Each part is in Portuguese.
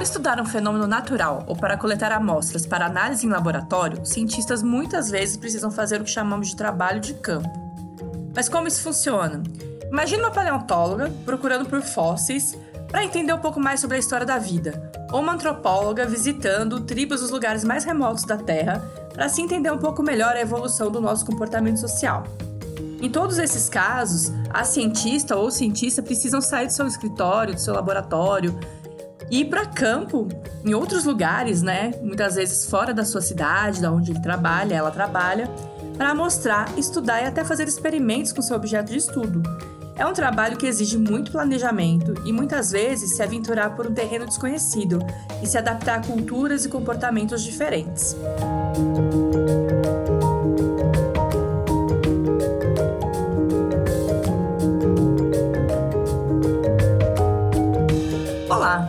Para estudar um fenômeno natural ou para coletar amostras para análise em laboratório, cientistas muitas vezes precisam fazer o que chamamos de trabalho de campo. Mas como isso funciona? Imagine uma paleontóloga procurando por fósseis para entender um pouco mais sobre a história da vida, ou uma antropóloga visitando tribos dos lugares mais remotos da Terra para se entender um pouco melhor a evolução do nosso comportamento social. Em todos esses casos, a cientista ou cientista precisam sair do seu escritório, do seu laboratório, e ir para campo, em outros lugares, né? Muitas vezes fora da sua cidade, da onde ele trabalha, ela trabalha, para mostrar, estudar e até fazer experimentos com seu objeto de estudo. É um trabalho que exige muito planejamento e muitas vezes se aventurar por um terreno desconhecido e se adaptar a culturas e comportamentos diferentes.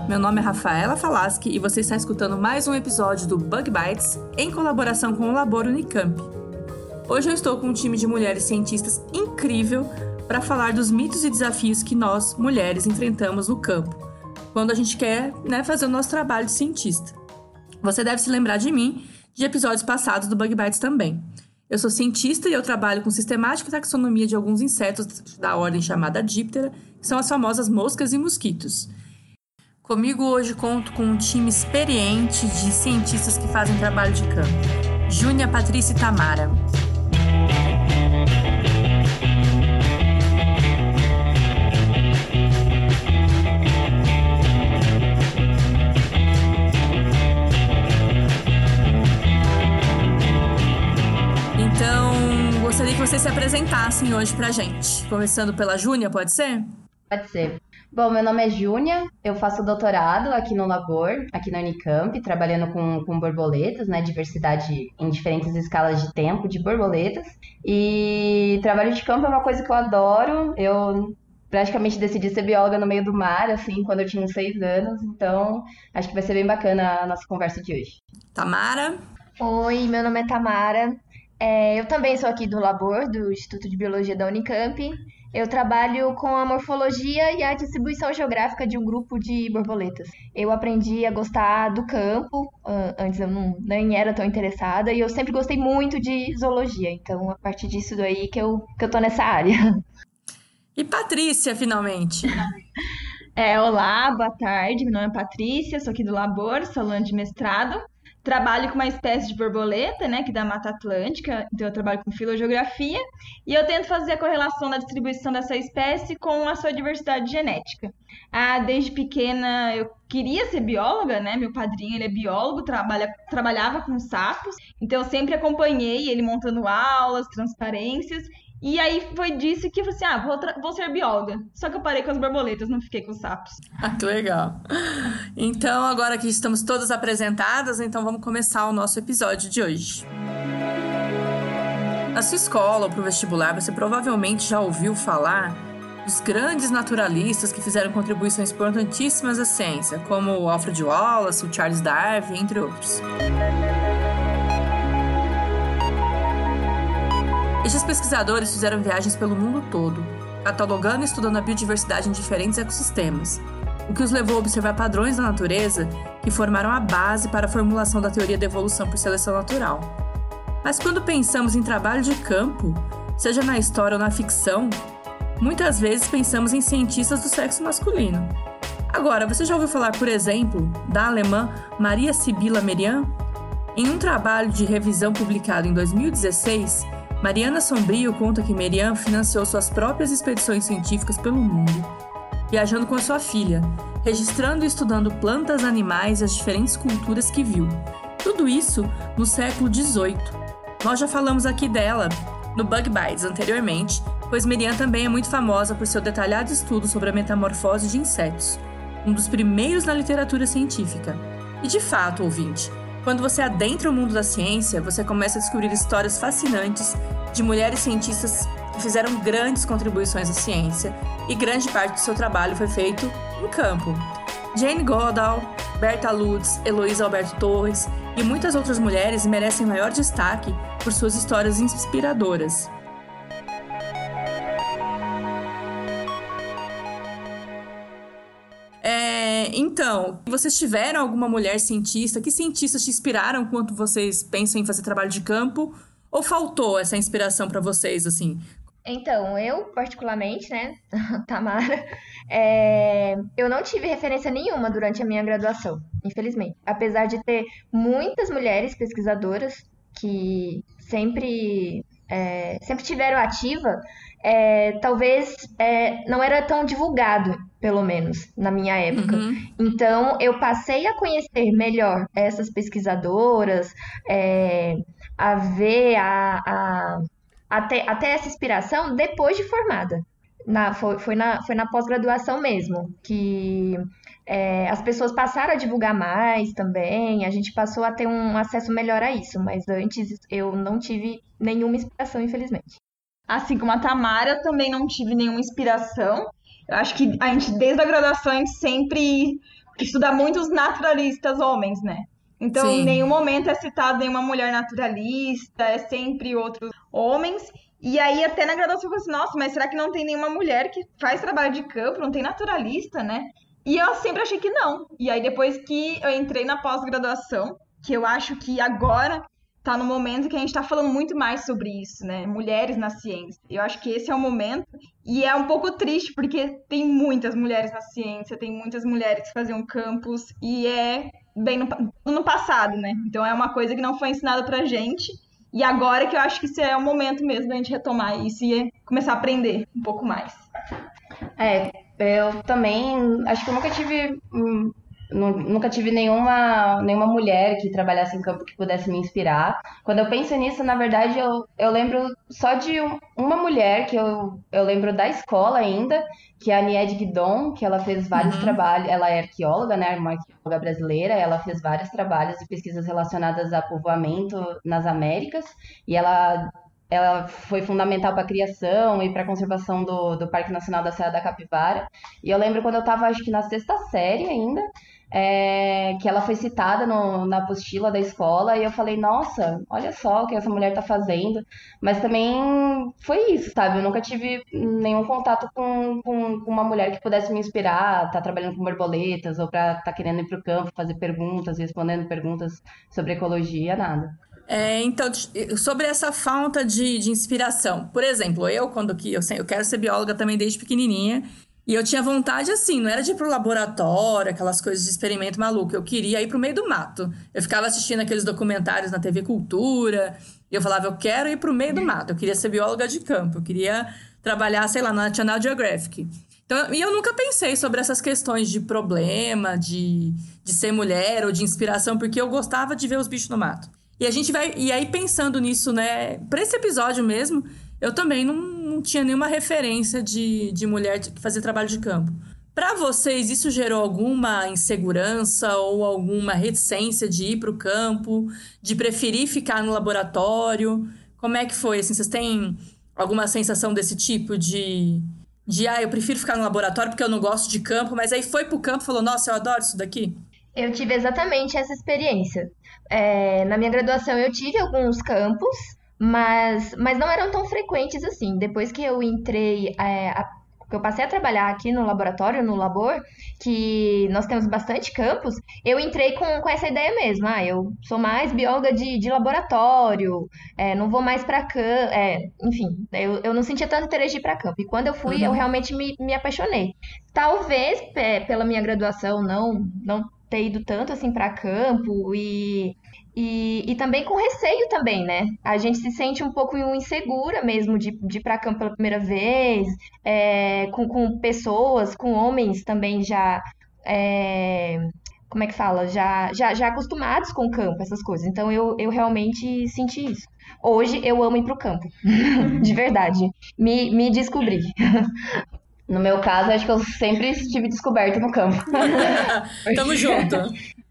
Meu nome é Rafaela Falaschi e você está escutando mais um episódio do Bug Bites em colaboração com o Labor Unicamp. Hoje eu estou com um time de mulheres cientistas incrível para falar dos mitos e desafios que nós, mulheres, enfrentamos no campo, quando a gente quer né, fazer o nosso trabalho de cientista. Você deve se lembrar de mim de episódios passados do Bug Bites também. Eu sou cientista e eu trabalho com sistemática e taxonomia de alguns insetos da ordem chamada Diptera, que são as famosas moscas e mosquitos. Comigo hoje conto com um time experiente de cientistas que fazem trabalho de campo. Júnia, Patrícia e Tamara. gostaria que vocês se apresentassem hoje pra gente. Começando pela Júnia, pode ser? Pode ser. Bom, meu nome é Júnia, eu faço doutorado aqui no Labor, aqui na Unicamp, trabalhando com, com borboletas, né, diversidade em diferentes escalas de tempo de borboletas. E trabalho de campo é uma coisa que eu adoro, eu praticamente decidi ser bióloga no meio do mar, assim, quando eu tinha uns seis anos, então acho que vai ser bem bacana a nossa conversa de hoje. Tamara? Oi, meu nome é Tamara, é, eu também sou aqui do Labor, do Instituto de Biologia da Unicamp. Eu trabalho com a morfologia e a distribuição geográfica de um grupo de borboletas. Eu aprendi a gostar do campo, antes eu não, nem era tão interessada, e eu sempre gostei muito de zoologia. Então, a partir disso daí que eu, que eu tô nessa área. E Patrícia, finalmente? É, olá, boa tarde. Meu nome é Patrícia, sou aqui do Labor, sou aluna de mestrado. Trabalho com uma espécie de borboleta, né, que da Mata Atlântica, então eu trabalho com filogeografia, e eu tento fazer a correlação da distribuição dessa espécie com a sua diversidade genética. Ah, desde pequena eu queria ser bióloga, né? Meu padrinho ele é biólogo, trabalha, trabalhava com sapos, então eu sempre acompanhei ele montando aulas, transparências, e aí foi disso que eu falei assim: ah, vou, vou ser bióloga. Só que eu parei com as borboletas, não fiquei com os sapos. Ah, que legal. Então, agora que estamos todas apresentadas, então vamos começar o nosso episódio de hoje. Na sua escola ou para o vestibular, você provavelmente já ouviu falar dos grandes naturalistas que fizeram contribuições importantíssimas à ciência, como o Alfred Wallace, o Charles Darwin, entre outros. Estes pesquisadores fizeram viagens pelo mundo todo, catalogando e estudando a biodiversidade em diferentes ecossistemas, o que os levou a observar padrões da natureza que formaram a base para a formulação da teoria da evolução por seleção natural. Mas quando pensamos em trabalho de campo, seja na história ou na ficção, muitas vezes pensamos em cientistas do sexo masculino. Agora, você já ouviu falar, por exemplo, da alemã Maria Sibila Merian? Em um trabalho de revisão publicado em 2016, Mariana Sombrio conta que Merian financiou suas próprias expedições científicas pelo mundo, viajando com a sua filha, registrando e estudando plantas, animais e as diferentes culturas que viu. Tudo isso no século XVIII. Nós já falamos aqui dela no Bug Bites anteriormente, pois Merian também é muito famosa por seu detalhado estudo sobre a metamorfose de insetos, um dos primeiros na literatura científica. E de fato, ouvinte, quando você adentra o mundo da ciência, você começa a descobrir histórias fascinantes de mulheres cientistas que fizeram grandes contribuições à ciência e grande parte do seu trabalho foi feito em campo. Jane Goodall, Berta Lutz, Heloísa Alberto Torres e muitas outras mulheres merecem maior destaque por suas histórias inspiradoras. Então, vocês tiveram alguma mulher cientista? Que cientistas te inspiraram quando vocês pensam em fazer trabalho de campo? Ou faltou essa inspiração para vocês, assim? Então, eu, particularmente, né, Tamara, é, eu não tive referência nenhuma durante a minha graduação, infelizmente. Apesar de ter muitas mulheres pesquisadoras que sempre, é, sempre tiveram ativa, é, talvez é, não era tão divulgado, pelo menos, na minha época. Uhum. Então, eu passei a conhecer melhor essas pesquisadoras, é, a ver, a, a, até, até essa inspiração depois de formada. Na, foi, foi na, foi na pós-graduação mesmo, que é, as pessoas passaram a divulgar mais também, a gente passou a ter um acesso melhor a isso, mas antes eu não tive nenhuma inspiração, infelizmente. Assim como a Tamara, eu também não tive nenhuma inspiração. Eu acho que a gente, desde a graduação, a gente sempre estuda muito os naturalistas homens, né? Então, Sim. em nenhum momento é citado nenhuma mulher naturalista, é sempre outros homens. E aí, até na graduação, eu falei assim, nossa, mas será que não tem nenhuma mulher que faz trabalho de campo, não tem naturalista, né? E eu sempre achei que não. E aí, depois que eu entrei na pós-graduação, que eu acho que agora tá no momento que a gente está falando muito mais sobre isso, né? Mulheres na ciência. Eu acho que esse é o momento. E é um pouco triste, porque tem muitas mulheres na ciência, tem muitas mulheres que faziam campus, e é bem no, no passado, né? Então é uma coisa que não foi ensinada pra gente. E agora que eu acho que esse é o momento mesmo da gente retomar isso e começar a aprender um pouco mais. É, eu também acho que eu nunca tive hum, nunca tive nenhuma, nenhuma mulher que trabalhasse em campo que pudesse me inspirar. Quando eu penso nisso, na verdade, eu, eu lembro só de uma mulher que eu, eu lembro da escola ainda, que é a Nied Guidon, que ela fez vários uhum. trabalhos, ela é arqueóloga, né, uma arqueóloga brasileira, ela fez vários trabalhos de pesquisas relacionadas a povoamento nas Américas, e ela ela foi fundamental para a criação e para a conservação do, do Parque Nacional da Serra da Capivara. E eu lembro quando eu estava, acho que na sexta série ainda, é, que ela foi citada no, na apostila da escola e eu falei, nossa, olha só o que essa mulher está fazendo. Mas também foi isso, sabe? Eu nunca tive nenhum contato com, com, com uma mulher que pudesse me inspirar, tá trabalhando com borboletas ou para tá querendo ir para o campo, fazer perguntas, respondendo perguntas sobre ecologia, nada. É, então, sobre essa falta de, de inspiração. Por exemplo, eu, quando que eu, eu quero ser bióloga também desde pequenininha, e eu tinha vontade assim, não era de ir pro laboratório, aquelas coisas de experimento maluco. Eu queria ir pro meio do mato. Eu ficava assistindo aqueles documentários na TV Cultura. E eu falava, eu quero ir pro meio do mato. Eu queria ser bióloga de campo. Eu queria trabalhar, sei lá, na National Geographic. Então, e eu nunca pensei sobre essas questões de problema, de, de ser mulher ou de inspiração, porque eu gostava de ver os bichos no mato. E a gente vai. E aí, pensando nisso, né, pra esse episódio mesmo, eu também não, não tinha nenhuma referência de, de mulher fazia trabalho de campo. Para vocês, isso gerou alguma insegurança ou alguma reticência de ir para o campo, de preferir ficar no laboratório? Como é que foi? Assim, vocês têm alguma sensação desse tipo de, de ah, eu prefiro ficar no laboratório porque eu não gosto de campo, mas aí foi para o campo e falou, nossa, eu adoro isso daqui? Eu tive exatamente essa experiência. É, na minha graduação, eu tive alguns campos mas, mas não eram tão frequentes assim. Depois que eu entrei, é, a, que eu passei a trabalhar aqui no laboratório, no labor, que nós temos bastante campos, eu entrei com, com essa ideia mesmo. Ah, eu sou mais bióloga de, de laboratório, é, não vou mais para campo. É, enfim, eu, eu não sentia tanto interesse de ir para campo. E quando eu fui, uhum. eu realmente me, me apaixonei. Talvez é, pela minha graduação não, não ter ido tanto assim para campo e e, e também com receio também, né? A gente se sente um pouco insegura mesmo de, de ir para campo pela primeira vez, é, com, com pessoas, com homens também já. É, como é que fala? Já, já, já acostumados com o campo, essas coisas. Então eu, eu realmente senti isso. Hoje eu amo ir pro campo. de verdade. Me, me descobri. No meu caso, acho que eu sempre estive descoberto no campo. Tamo junto.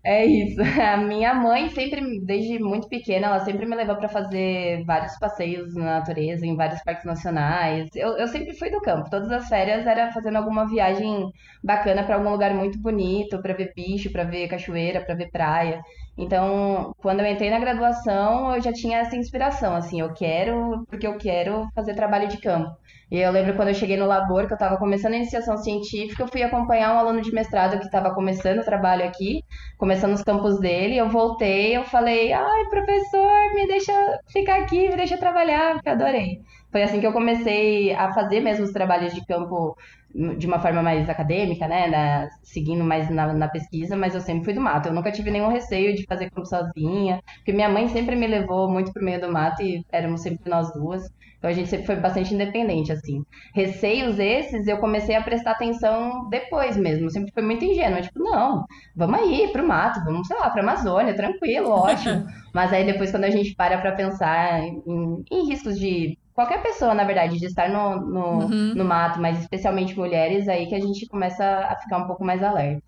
É isso. A minha mãe sempre, desde muito pequena, ela sempre me levou para fazer vários passeios na natureza, em vários parques nacionais. Eu, eu sempre fui do campo. Todas as férias era fazendo alguma viagem bacana para algum lugar muito bonito, para ver bicho, para ver cachoeira, para ver praia. Então, quando eu entrei na graduação, eu já tinha essa inspiração, assim, eu quero, porque eu quero fazer trabalho de campo. E eu lembro quando eu cheguei no labor, que eu estava começando a iniciação científica, eu fui acompanhar um aluno de mestrado que estava começando o trabalho aqui, começando os campos dele, eu voltei, eu falei, ai, professor, me deixa ficar aqui, me deixa trabalhar, porque adorei. Foi assim que eu comecei a fazer mesmo os trabalhos de campo de uma forma mais acadêmica, né, na, seguindo mais na, na, pesquisa, mas eu sempre fui do mato. Eu nunca tive nenhum receio de fazer campo sozinha, porque minha mãe sempre me levou muito pro meio do mato e éramos sempre nós duas. Então a gente sempre foi bastante independente, assim. Receios esses eu comecei a prestar atenção depois mesmo. Eu sempre foi muito ingênua, tipo, não, vamos aí pro mato, vamos, sei lá, pra Amazônia, tranquilo, ótimo. Mas aí depois quando a gente para pra pensar em, em riscos de qualquer pessoa, na verdade, de estar no, no, uhum. no mato, mas especialmente mulheres, aí que a gente começa a ficar um pouco mais alerta.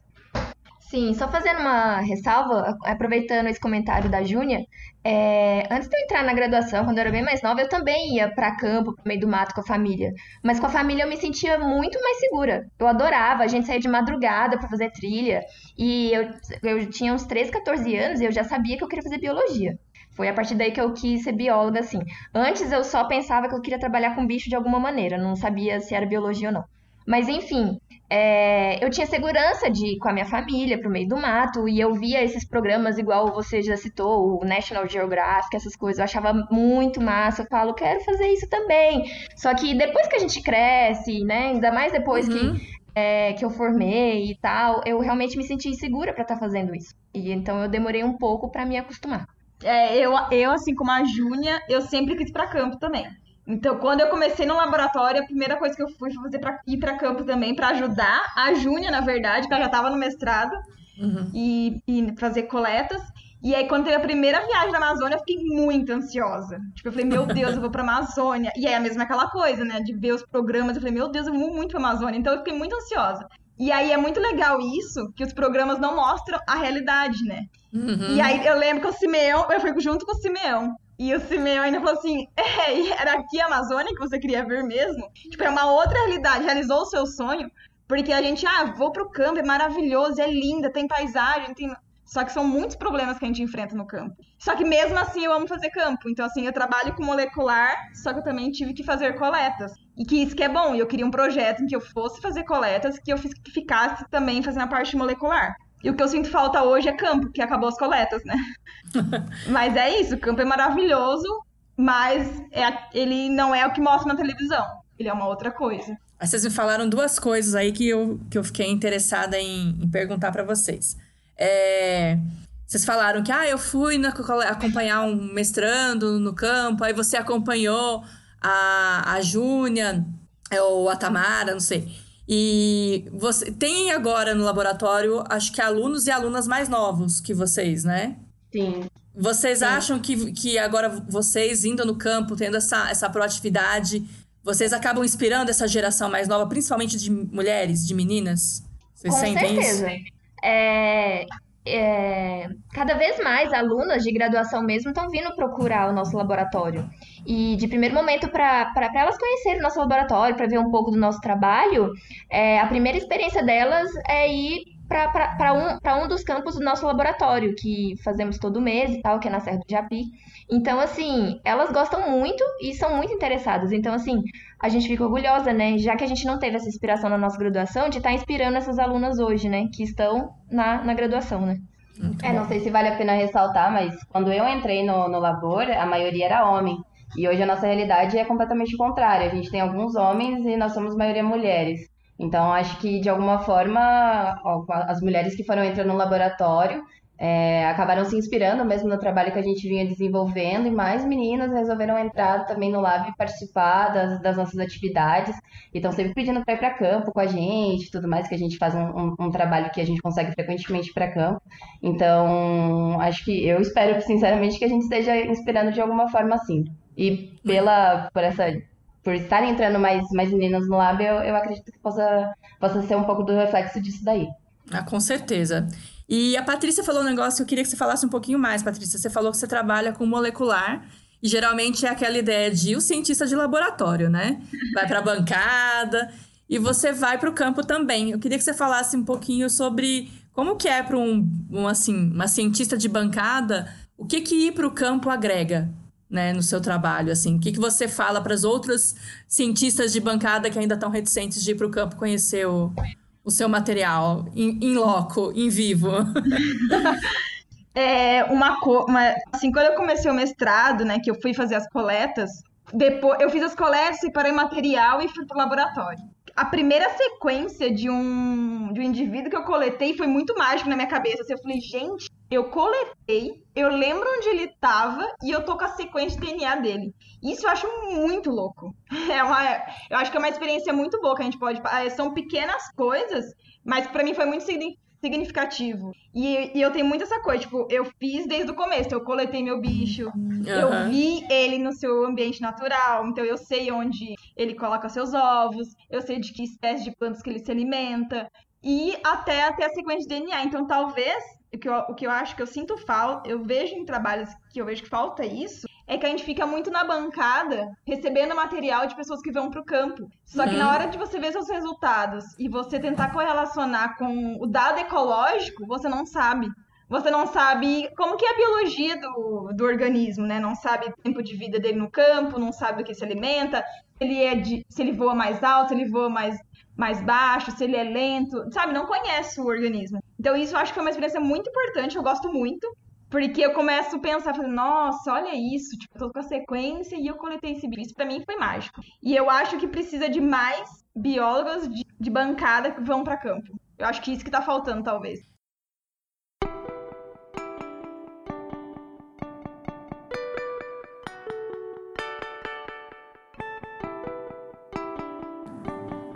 Sim, só fazendo uma ressalva, aproveitando esse comentário da Júnia, é, antes de eu entrar na graduação, quando eu era bem mais nova, eu também ia para campo, pro meio do mato com a família. Mas com a família eu me sentia muito mais segura. Eu adorava, a gente saía de madrugada para fazer trilha. E eu, eu tinha uns 13, 14 anos e eu já sabia que eu queria fazer biologia. Foi a partir daí que eu quis ser bióloga, assim. Antes eu só pensava que eu queria trabalhar com bicho de alguma maneira, não sabia se era biologia ou não. Mas enfim, é, eu tinha segurança de ir com a minha família pro meio do mato e eu via esses programas igual você já citou, o National Geographic, essas coisas, eu achava muito massa. Eu falo, quero fazer isso também. Só que depois que a gente cresce, né, ainda mais depois uhum. que, é, que eu formei e tal, eu realmente me senti insegura para estar tá fazendo isso. E então eu demorei um pouco para me acostumar. É, eu, eu, assim como a Júnia, eu sempre quis ir pra campo também. Então, quando eu comecei no laboratório, a primeira coisa que eu fui fazer para ir para campo também, para ajudar a Júnia, na verdade, que ela já estava no mestrado, uhum. e, e fazer coletas. E aí, quando teve a primeira viagem na Amazônia, eu fiquei muito ansiosa. Tipo, eu falei, meu Deus, eu vou pra Amazônia. E é a mesma aquela coisa, né? De ver os programas. Eu falei, meu Deus, eu vou muito pra Amazônia. Então, eu fiquei muito ansiosa. E aí, é muito legal isso, que os programas não mostram a realidade, né? Uhum. E aí, eu lembro que o Simeão, eu fui junto com o Simeão. E o Simeão ainda falou assim: era aqui a Amazônia que você queria ver mesmo? Tipo, é uma outra realidade, realizou o seu sonho. Porque a gente, ah, vou pro campo, é maravilhoso, é linda, tem paisagem, tem. Só que são muitos problemas que a gente enfrenta no campo. Só que mesmo assim eu amo fazer campo. Então, assim, eu trabalho com molecular, só que eu também tive que fazer coletas. E que isso que é bom. E eu queria um projeto em que eu fosse fazer coletas, que eu ficasse também fazendo a parte molecular. E o que eu sinto falta hoje é campo, que acabou as coletas, né? mas é isso, o campo é maravilhoso, mas é, ele não é o que mostra na televisão. Ele é uma outra coisa. Vocês me falaram duas coisas aí que eu, que eu fiquei interessada em, em perguntar para vocês. É, vocês falaram que ah, eu fui na, acompanhar um mestrando no campo, aí você acompanhou a, a Júnia ou a Tamara, não sei. E você tem agora no laboratório, acho que alunos e alunas mais novos que vocês, né? Sim. Vocês Sim. acham que, que agora vocês indo no campo, tendo essa, essa proatividade, vocês acabam inspirando essa geração mais nova, principalmente de mulheres, de meninas? Vocês Com sentem certeza. isso? É, é, cada vez mais alunas de graduação mesmo estão vindo procurar o nosso laboratório. E de primeiro momento, para elas conhecerem o nosso laboratório, para ver um pouco do nosso trabalho, é, a primeira experiência delas é ir para um, um dos campos do nosso laboratório, que fazemos todo mês e tal, que é na Serra do Japi. Então, assim, elas gostam muito e são muito interessadas. Então, assim, a gente fica orgulhosa, né? Já que a gente não teve essa inspiração na nossa graduação, de estar tá inspirando essas alunas hoje, né? Que estão na, na graduação, né? Muito é, bom. não sei se vale a pena ressaltar, mas quando eu entrei no, no labor, a maioria era homem. E hoje a nossa realidade é completamente contrária. A gente tem alguns homens e nós somos maioria mulheres. Então, acho que de alguma forma, as mulheres que foram entrando no laboratório é, acabaram se inspirando mesmo no trabalho que a gente vinha desenvolvendo e mais meninas resolveram entrar também no Lab e participar das, das nossas atividades e estão sempre pedindo para ir para campo com a gente tudo mais, que a gente faz um, um, um trabalho que a gente consegue frequentemente para campo. Então, acho que eu espero sinceramente que a gente esteja inspirando de alguma forma assim. E pela, por essa por estarem entrando mais, mais meninas no lab, eu, eu acredito que possa, possa ser um pouco do reflexo disso daí. Ah, com certeza. E a Patrícia falou um negócio que eu queria que você falasse um pouquinho mais, Patrícia. Você falou que você trabalha com molecular e geralmente é aquela ideia de o cientista de laboratório, né? Vai para a bancada e você vai para o campo também. Eu queria que você falasse um pouquinho sobre Como que é para um, um, assim, uma cientista de bancada, o que que ir para o campo agrega, né, no seu trabalho, assim? O que que você fala para as outras cientistas de bancada que ainda estão reticentes de ir para o campo conhecer o, o seu material em, loco, em vivo? é uma, uma assim, quando eu comecei o mestrado, né, que eu fui fazer as coletas, depois eu fiz as coletas, separei material e fui pro laboratório a primeira sequência de um, de um indivíduo que eu coletei foi muito mágico na minha cabeça. Eu falei, gente, eu coletei, eu lembro onde ele estava e eu tô com a sequência de DNA dele. Isso eu acho muito louco. É uma, eu acho que é uma experiência muito boa que a gente pode. Ah, são pequenas coisas, mas para mim foi muito significativo. E, e, eu tenho muito essa coisa, tipo, eu fiz desde o começo, eu coletei meu bicho, uhum. eu vi ele no seu ambiente natural, então eu sei onde ele coloca seus ovos, eu sei de que espécie de plantas que ele se alimenta, e até, até a sequência de DNA. Então, talvez, o que, eu, o que eu acho que eu sinto falta, eu vejo em trabalhos que eu vejo que falta isso, é que a gente fica muito na bancada recebendo material de pessoas que vão para o campo. Só que uhum. na hora de você ver seus resultados e você tentar correlacionar com o dado ecológico, você não sabe. Você não sabe como que é a biologia do, do organismo, né? Não sabe o tempo de vida dele no campo, não sabe o que se alimenta, se ele, é de, se ele voa mais alto, se ele voa mais, mais baixo, se ele é lento, sabe? Não conhece o organismo. Então isso eu acho que foi uma experiência muito importante, eu gosto muito. Porque eu começo a pensar, falando, nossa, olha isso, tipo, tô com a sequência e eu coletei esse bicho. Isso pra mim foi mágico. E eu acho que precisa de mais biólogos de, de bancada que vão para campo. Eu acho que isso que tá faltando, talvez.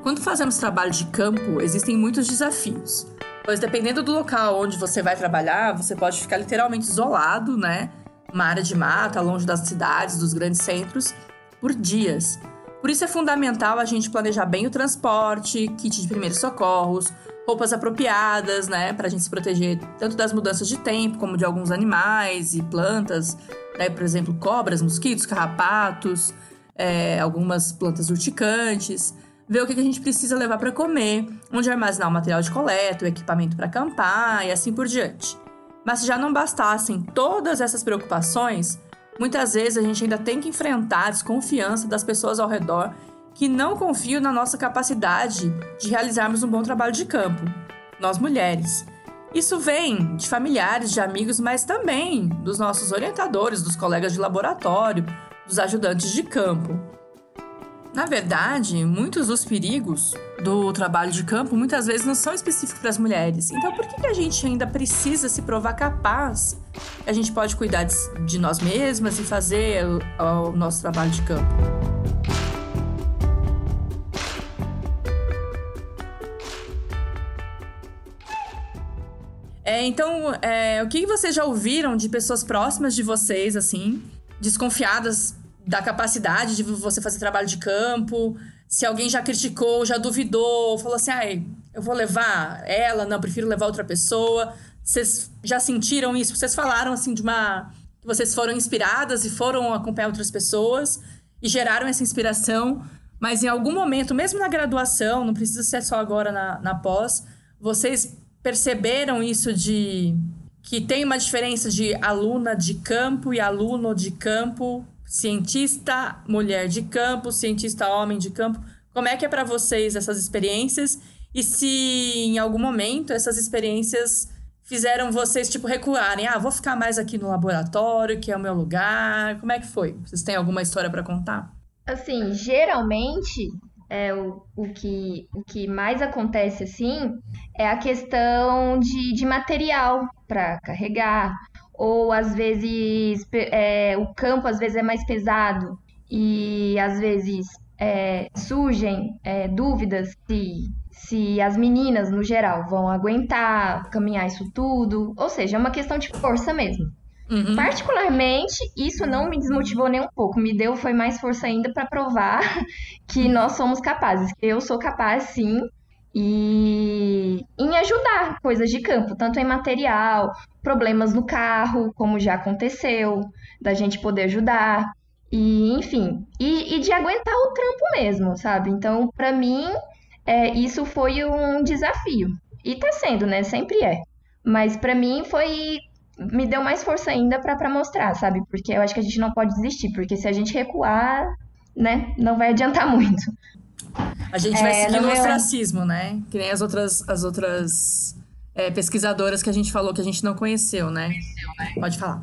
Quando fazemos trabalho de campo, existem muitos desafios. Pois dependendo do local onde você vai trabalhar, você pode ficar literalmente isolado, né? Uma área de mata, longe das cidades, dos grandes centros, por dias. Por isso é fundamental a gente planejar bem o transporte, kit de primeiros socorros, roupas apropriadas, né, para a gente se proteger tanto das mudanças de tempo como de alguns animais e plantas, né, por exemplo, cobras, mosquitos, carrapatos, é, algumas plantas urticantes ver o que a gente precisa levar para comer, onde armazenar o material de coleta, o equipamento para acampar e assim por diante. Mas se já não bastassem todas essas preocupações, muitas vezes a gente ainda tem que enfrentar a desconfiança das pessoas ao redor que não confiam na nossa capacidade de realizarmos um bom trabalho de campo, nós mulheres. Isso vem de familiares, de amigos, mas também dos nossos orientadores, dos colegas de laboratório, dos ajudantes de campo. Na verdade, muitos dos perigos do trabalho de campo muitas vezes não são específicos para as mulheres. Então, por que, a gente ainda precisa se provar capaz? A gente pode cuidar de nós mesmas e fazer o, o nosso trabalho de campo. É, então, é, o que vocês já ouviram de pessoas próximas de vocês, assim, desconfiadas da capacidade de você fazer trabalho de campo. Se alguém já criticou, já duvidou, falou assim: ah, eu vou levar ela, não, prefiro levar outra pessoa. Vocês já sentiram isso? Vocês falaram assim de uma. que vocês foram inspiradas e foram acompanhar outras pessoas e geraram essa inspiração, mas em algum momento, mesmo na graduação, não precisa ser só agora na, na pós, vocês perceberam isso de que tem uma diferença de aluna de campo e aluno de campo cientista mulher de campo, cientista homem de campo. Como é que é para vocês essas experiências? E se em algum momento essas experiências fizeram vocês tipo recuarem, ah, vou ficar mais aqui no laboratório, que é o meu lugar. Como é que foi? Vocês têm alguma história para contar? Assim, geralmente é o, o, que, o que mais acontece assim é a questão de, de material para carregar ou às vezes é, o campo às vezes é mais pesado e às vezes é, surgem é, dúvidas se, se as meninas, no geral, vão aguentar caminhar isso tudo. Ou seja, é uma questão de força mesmo. Uhum. Particularmente, isso não me desmotivou nem um pouco. Me deu foi mais força ainda para provar que nós somos capazes. Eu sou capaz, sim, e em ajudar coisas de campo, tanto em material, problemas no carro, como já aconteceu, da gente poder ajudar, e enfim, e, e de aguentar o trampo mesmo, sabe? Então, para mim, é, isso foi um desafio. E tá sendo, né? Sempre é. Mas para mim foi me deu mais força ainda para mostrar, sabe? Porque eu acho que a gente não pode desistir, porque se a gente recuar, né, não vai adiantar muito. A gente vai é, seguir o meu... ostracismo, né? Que nem as outras, as outras é, pesquisadoras que a gente falou que a gente não conheceu, né? Pode falar.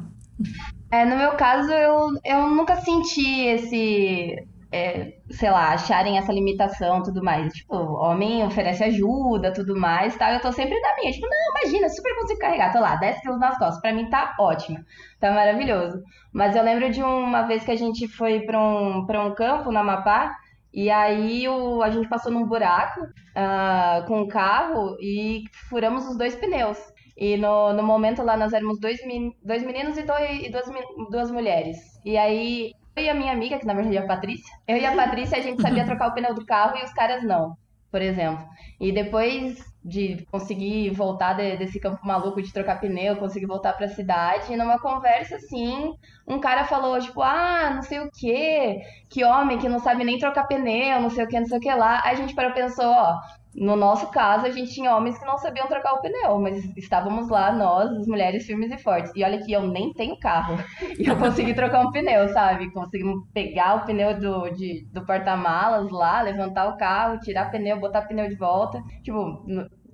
É, no meu caso, eu, eu nunca senti esse, é, sei lá, acharem essa limitação tudo mais. Tipo, homem oferece ajuda, tudo mais, tal. Eu tô sempre da minha. Tipo, não, imagina, super consigo carregar. Tô lá, 10 quilos nas costas. Pra mim tá ótimo. Tá maravilhoso. Mas eu lembro de uma vez que a gente foi pra um, pra um campo na Amapá. E aí o, a gente passou num buraco uh, com o carro e furamos os dois pneus. E no, no momento lá nós éramos dois, dois meninos e, dois, e duas, duas mulheres. E aí eu e a minha amiga, que na verdade é a Patrícia, eu e a Patrícia a gente sabia trocar o pneu do carro e os caras não, por exemplo. E depois de conseguir voltar de, desse campo maluco de trocar pneu, conseguir voltar para a cidade, numa conversa assim, um cara falou tipo, ah, não sei o que, que homem que não sabe nem trocar pneu, não sei o que, não sei o que lá. Aí a gente parou pensou, ó, no nosso caso, a gente tinha homens que não sabiam trocar o pneu, mas estávamos lá, nós, as mulheres firmes e fortes. E olha que eu nem tenho carro. E eu consegui trocar um pneu, sabe? Conseguimos pegar o pneu do, de, do porta-malas lá, levantar o carro, tirar pneu, botar pneu de volta. Tipo,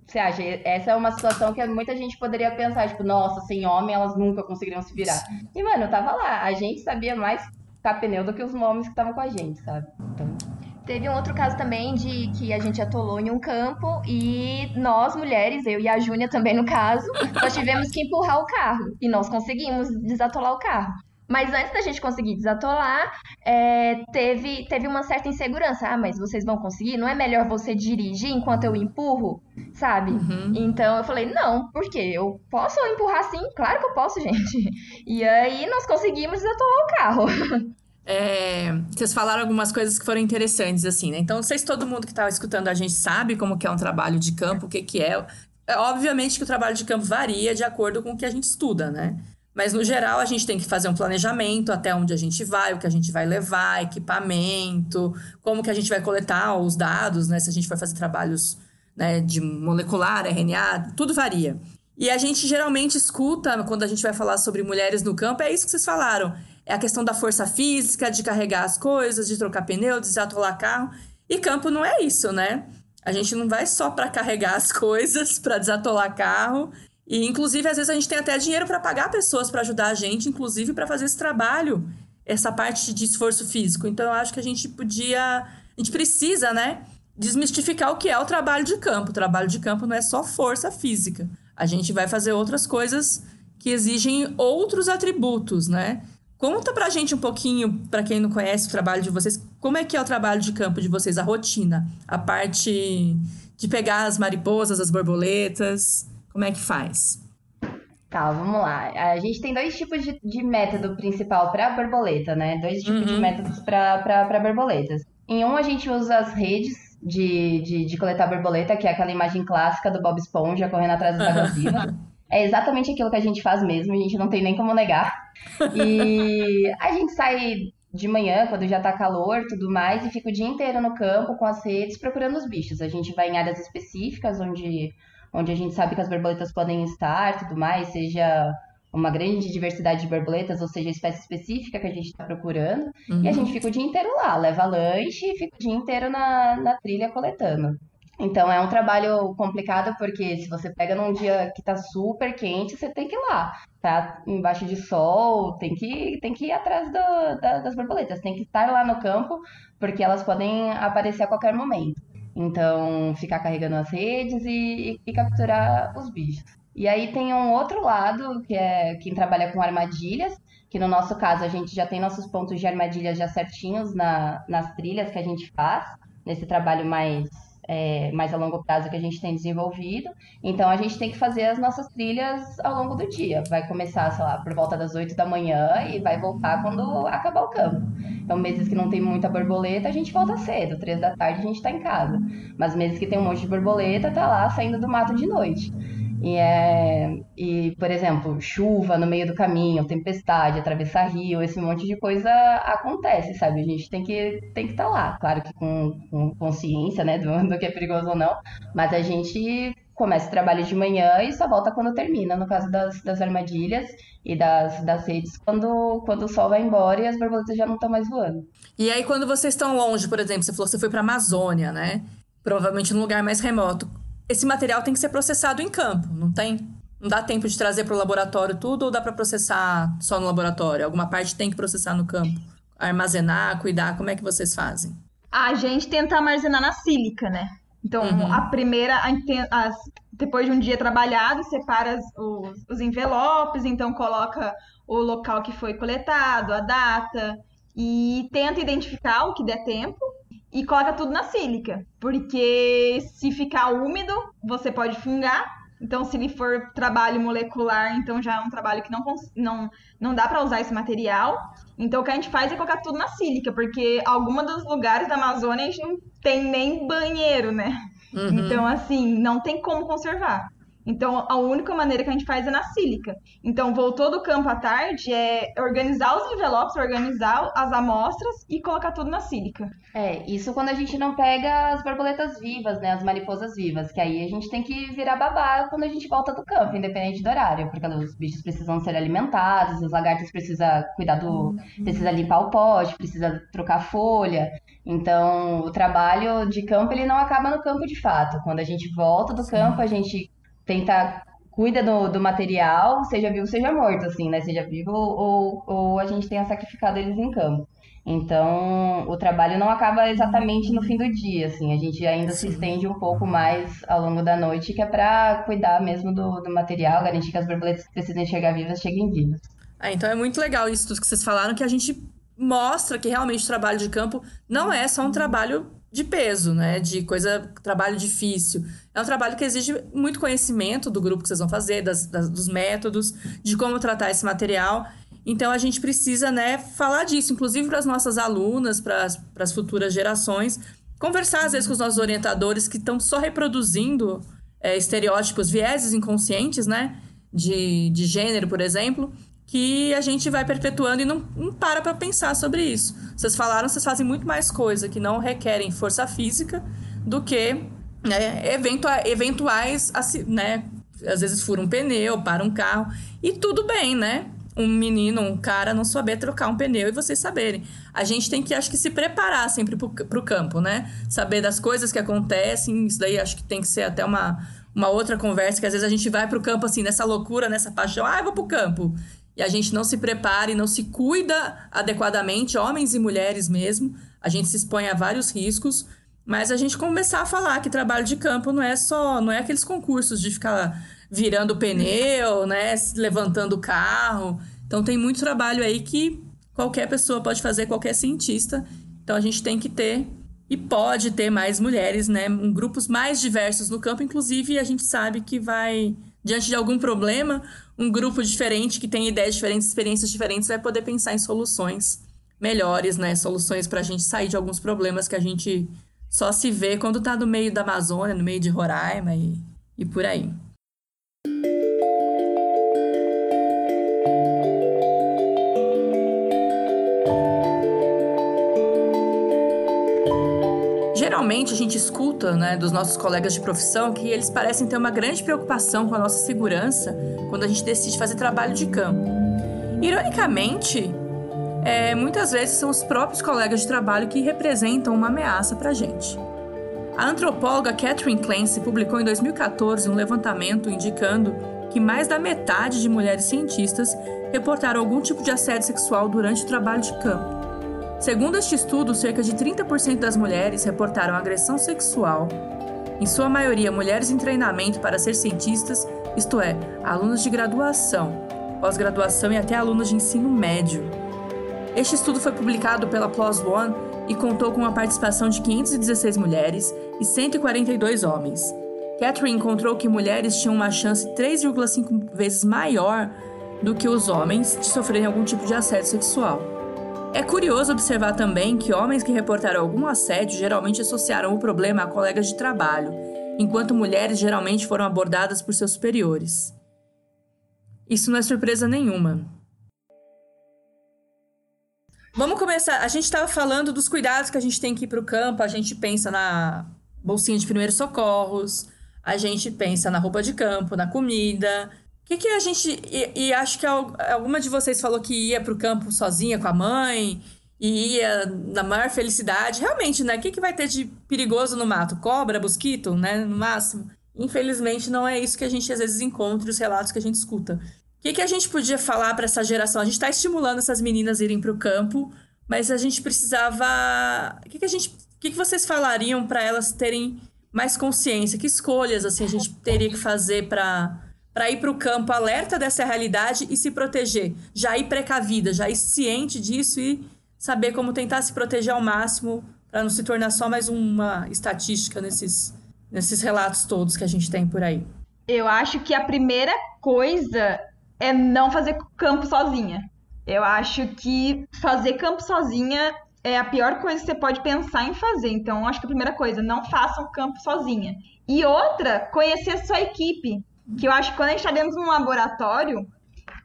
você acha? Essa é uma situação que muita gente poderia pensar, tipo, nossa, sem homem elas nunca conseguiriam se virar. E, mano, eu tava lá. A gente sabia mais trocar pneu do que os homens que estavam com a gente, sabe? Então. Teve um outro caso também de que a gente atolou em um campo e nós, mulheres, eu e a Júnia também no caso, nós tivemos que empurrar o carro e nós conseguimos desatolar o carro. Mas antes da gente conseguir desatolar, é, teve, teve uma certa insegurança. Ah, mas vocês vão conseguir? Não é melhor você dirigir enquanto eu empurro? Sabe? Uhum. Então eu falei, não, por quê? Eu posso empurrar sim? Claro que eu posso, gente. E aí nós conseguimos desatolar o carro. É, vocês falaram algumas coisas que foram interessantes, assim, né? Então, não sei se todo mundo que está escutando a gente sabe como que é um trabalho de campo, o que, que é. é. Obviamente que o trabalho de campo varia de acordo com o que a gente estuda, né? Mas, no geral, a gente tem que fazer um planejamento até onde a gente vai, o que a gente vai levar, equipamento, como que a gente vai coletar os dados, né? Se a gente vai fazer trabalhos né, de molecular, RNA, tudo varia. E a gente geralmente escuta, quando a gente vai falar sobre mulheres no campo, é isso que vocês falaram é a questão da força física, de carregar as coisas, de trocar pneu, de desatolar carro. E campo não é isso, né? A gente não vai só para carregar as coisas, para desatolar carro. E, inclusive, às vezes a gente tem até dinheiro para pagar pessoas para ajudar a gente, inclusive para fazer esse trabalho, essa parte de esforço físico. Então, eu acho que a gente podia. A gente precisa, né? Desmistificar o que é o trabalho de campo. O trabalho de campo não é só força física. A gente vai fazer outras coisas que exigem outros atributos, né? Conta pra gente um pouquinho, para quem não conhece o trabalho de vocês, como é que é o trabalho de campo de vocês, a rotina, a parte de pegar as mariposas, as borboletas, como é que faz? Tá, vamos lá. A gente tem dois tipos de, de método principal para borboleta, né? Dois tipos uhum. de métodos para borboletas. Em um, a gente usa as redes de, de, de, coletar borboleta, que é aquela imagem clássica do Bob Esponja correndo atrás das águas vivas. É exatamente aquilo que a gente faz mesmo, a gente não tem nem como negar. E a gente sai de manhã, quando já tá calor tudo mais, e fica o dia inteiro no campo com as redes procurando os bichos. A gente vai em áreas específicas onde, onde a gente sabe que as borboletas podem estar tudo mais, seja uma grande diversidade de borboletas, ou seja, espécie específica que a gente está procurando. Uhum. E a uhum. gente fica o dia inteiro lá, leva lanche e fica o dia inteiro na, na trilha coletando. Então é um trabalho complicado porque se você pega num dia que tá super quente, você tem que ir lá. Tá embaixo de sol, tem que, tem que ir atrás do, da, das borboletas, tem que estar lá no campo, porque elas podem aparecer a qualquer momento. Então, ficar carregando as redes e, e capturar os bichos. E aí tem um outro lado, que é quem trabalha com armadilhas, que no nosso caso a gente já tem nossos pontos de armadilhas já certinhos na, nas trilhas que a gente faz, nesse trabalho mais é, mais a longo prazo que a gente tem desenvolvido. Então a gente tem que fazer as nossas trilhas ao longo do dia. Vai começar, sei lá, por volta das 8 da manhã e vai voltar quando acabar o campo. Então, meses que não tem muita borboleta, a gente volta cedo, 3 da tarde a gente está em casa. Mas meses que tem um monte de borboleta, tá lá saindo do mato de noite. E, é, e, por exemplo, chuva no meio do caminho, tempestade, atravessar rio, esse monte de coisa acontece, sabe? A gente tem que tem que estar tá lá, claro que com, com consciência, né, do, do, que é perigoso ou não, mas a gente começa o trabalho de manhã e só volta quando termina, no caso das, das armadilhas e das, das redes, quando, quando o sol vai embora e as borboletas já não estão mais voando. E aí, quando vocês estão longe, por exemplo, você falou que você foi para a Amazônia, né? Provavelmente num lugar mais remoto. Esse material tem que ser processado em campo, não tem? Não dá tempo de trazer para o laboratório tudo ou dá para processar só no laboratório? Alguma parte tem que processar no campo? Armazenar, cuidar, como é que vocês fazem? A gente tenta armazenar na sílica, né? Então, uhum. a primeira, a, as, depois de um dia trabalhado, separa as, os, os envelopes, então coloca o local que foi coletado, a data, e tenta identificar o que der tempo e coloca tudo na sílica. Porque se ficar úmido, você pode fungar então, se ele for trabalho molecular, então já é um trabalho que não, não, não dá para usar esse material. Então, o que a gente faz é colocar tudo na sílica, porque alguns dos lugares da Amazônia a gente não tem nem banheiro, né? Uhum. Então, assim, não tem como conservar. Então, a única maneira que a gente faz é na sílica. Então, voltou do campo à tarde é organizar os envelopes, organizar as amostras e colocar tudo na sílica. É, isso quando a gente não pega as borboletas vivas, né, as mariposas vivas, que aí a gente tem que virar babá quando a gente volta do campo, independente do horário, porque os bichos precisam ser alimentados, os lagartos precisam cuidar do, precisa limpar o pote, precisa trocar folha. Então, o trabalho de campo ele não acaba no campo de fato. Quando a gente volta do Sim. campo, a gente tenta cuida do, do material, seja vivo, seja morto, assim, né? Seja vivo ou, ou a gente tenha sacrificado eles em campo. Então, o trabalho não acaba exatamente no fim do dia, assim, a gente ainda Sim. se estende um pouco mais ao longo da noite, que é para cuidar mesmo do, do material, garantir que as borboletas que precisam chegar vivas cheguem vivas. Ah, então é muito legal isso tudo que vocês falaram, que a gente mostra que realmente o trabalho de campo não é só um trabalho de peso, né? De coisa, trabalho difícil. É um trabalho que exige muito conhecimento do grupo que vocês vão fazer, das, das, dos métodos, de como tratar esse material. Então a gente precisa, né, falar disso, inclusive para as nossas alunas, para as futuras gerações, conversar às vezes com os nossos orientadores que estão só reproduzindo é, estereótipos, vieses inconscientes, né? De, de gênero, por exemplo, que a gente vai perpetuando e não, não para para pensar sobre isso. Vocês falaram, vocês fazem muito mais coisa que não requerem força física do que né, eventua, eventuais, né? Às vezes fura um pneu, para um carro. E tudo bem, né? Um menino, um cara não saber trocar um pneu e vocês saberem. A gente tem que, acho que, se preparar sempre para o campo, né? Saber das coisas que acontecem. Isso daí acho que tem que ser até uma, uma outra conversa, que às vezes a gente vai para o campo assim, nessa loucura, nessa paixão. Ah, eu vou o campo e a gente não se prepara e não se cuida adequadamente, homens e mulheres mesmo, a gente se expõe a vários riscos, mas a gente começar a falar que trabalho de campo não é só, não é aqueles concursos de ficar virando pneu, né, levantando o carro. Então tem muito trabalho aí que qualquer pessoa pode fazer, qualquer cientista. Então a gente tem que ter e pode ter mais mulheres, né, em grupos mais diversos no campo, inclusive a gente sabe que vai diante de algum problema, um grupo diferente que tem ideias diferentes, experiências diferentes, vai poder pensar em soluções melhores, né? Soluções para a gente sair de alguns problemas que a gente só se vê quando está no meio da Amazônia, no meio de Roraima e, e por aí. Geralmente a gente escuta né, dos nossos colegas de profissão que eles parecem ter uma grande preocupação com a nossa segurança quando a gente decide fazer trabalho de campo. Ironicamente, é, muitas vezes são os próprios colegas de trabalho que representam uma ameaça para a gente. A antropóloga Catherine Clancy publicou em 2014 um levantamento indicando que mais da metade de mulheres cientistas reportaram algum tipo de assédio sexual durante o trabalho de campo. Segundo este estudo, cerca de 30% das mulheres reportaram agressão sexual. Em sua maioria, mulheres em treinamento para ser cientistas, isto é, alunos de graduação, pós-graduação e até alunos de ensino médio. Este estudo foi publicado pela PLOS ONE e contou com a participação de 516 mulheres e 142 homens. Catherine encontrou que mulheres tinham uma chance 3,5 vezes maior do que os homens de sofrerem algum tipo de assédio sexual. É curioso observar também que homens que reportaram algum assédio geralmente associaram o problema a colegas de trabalho, enquanto mulheres geralmente foram abordadas por seus superiores. Isso não é surpresa nenhuma. Vamos começar. A gente estava falando dos cuidados que a gente tem que ir para o campo, a gente pensa na bolsinha de primeiros socorros, a gente pensa na roupa de campo, na comida. Que, que a gente. E, e acho que alguma de vocês falou que ia para o campo sozinha com a mãe e ia na maior felicidade. Realmente, né? O que, que vai ter de perigoso no mato? Cobra, mosquito, né? No máximo. Infelizmente, não é isso que a gente às vezes encontra os relatos que a gente escuta. O que, que a gente podia falar para essa geração? A gente está estimulando essas meninas a irem para o campo, mas a gente precisava. O que, que a gente. O que, que vocês falariam para elas terem mais consciência? Que escolhas assim a gente teria que fazer para para ir para o campo alerta dessa realidade e se proteger, já ir precavida, já ir ciente disso e saber como tentar se proteger ao máximo para não se tornar só mais uma estatística nesses, nesses relatos todos que a gente tem por aí. Eu acho que a primeira coisa é não fazer campo sozinha. Eu acho que fazer campo sozinha é a pior coisa que você pode pensar em fazer. Então, acho que a primeira coisa, não façam campo sozinha. E outra, conhecer a sua equipe. Que eu acho que quando a gente está dentro de um laboratório,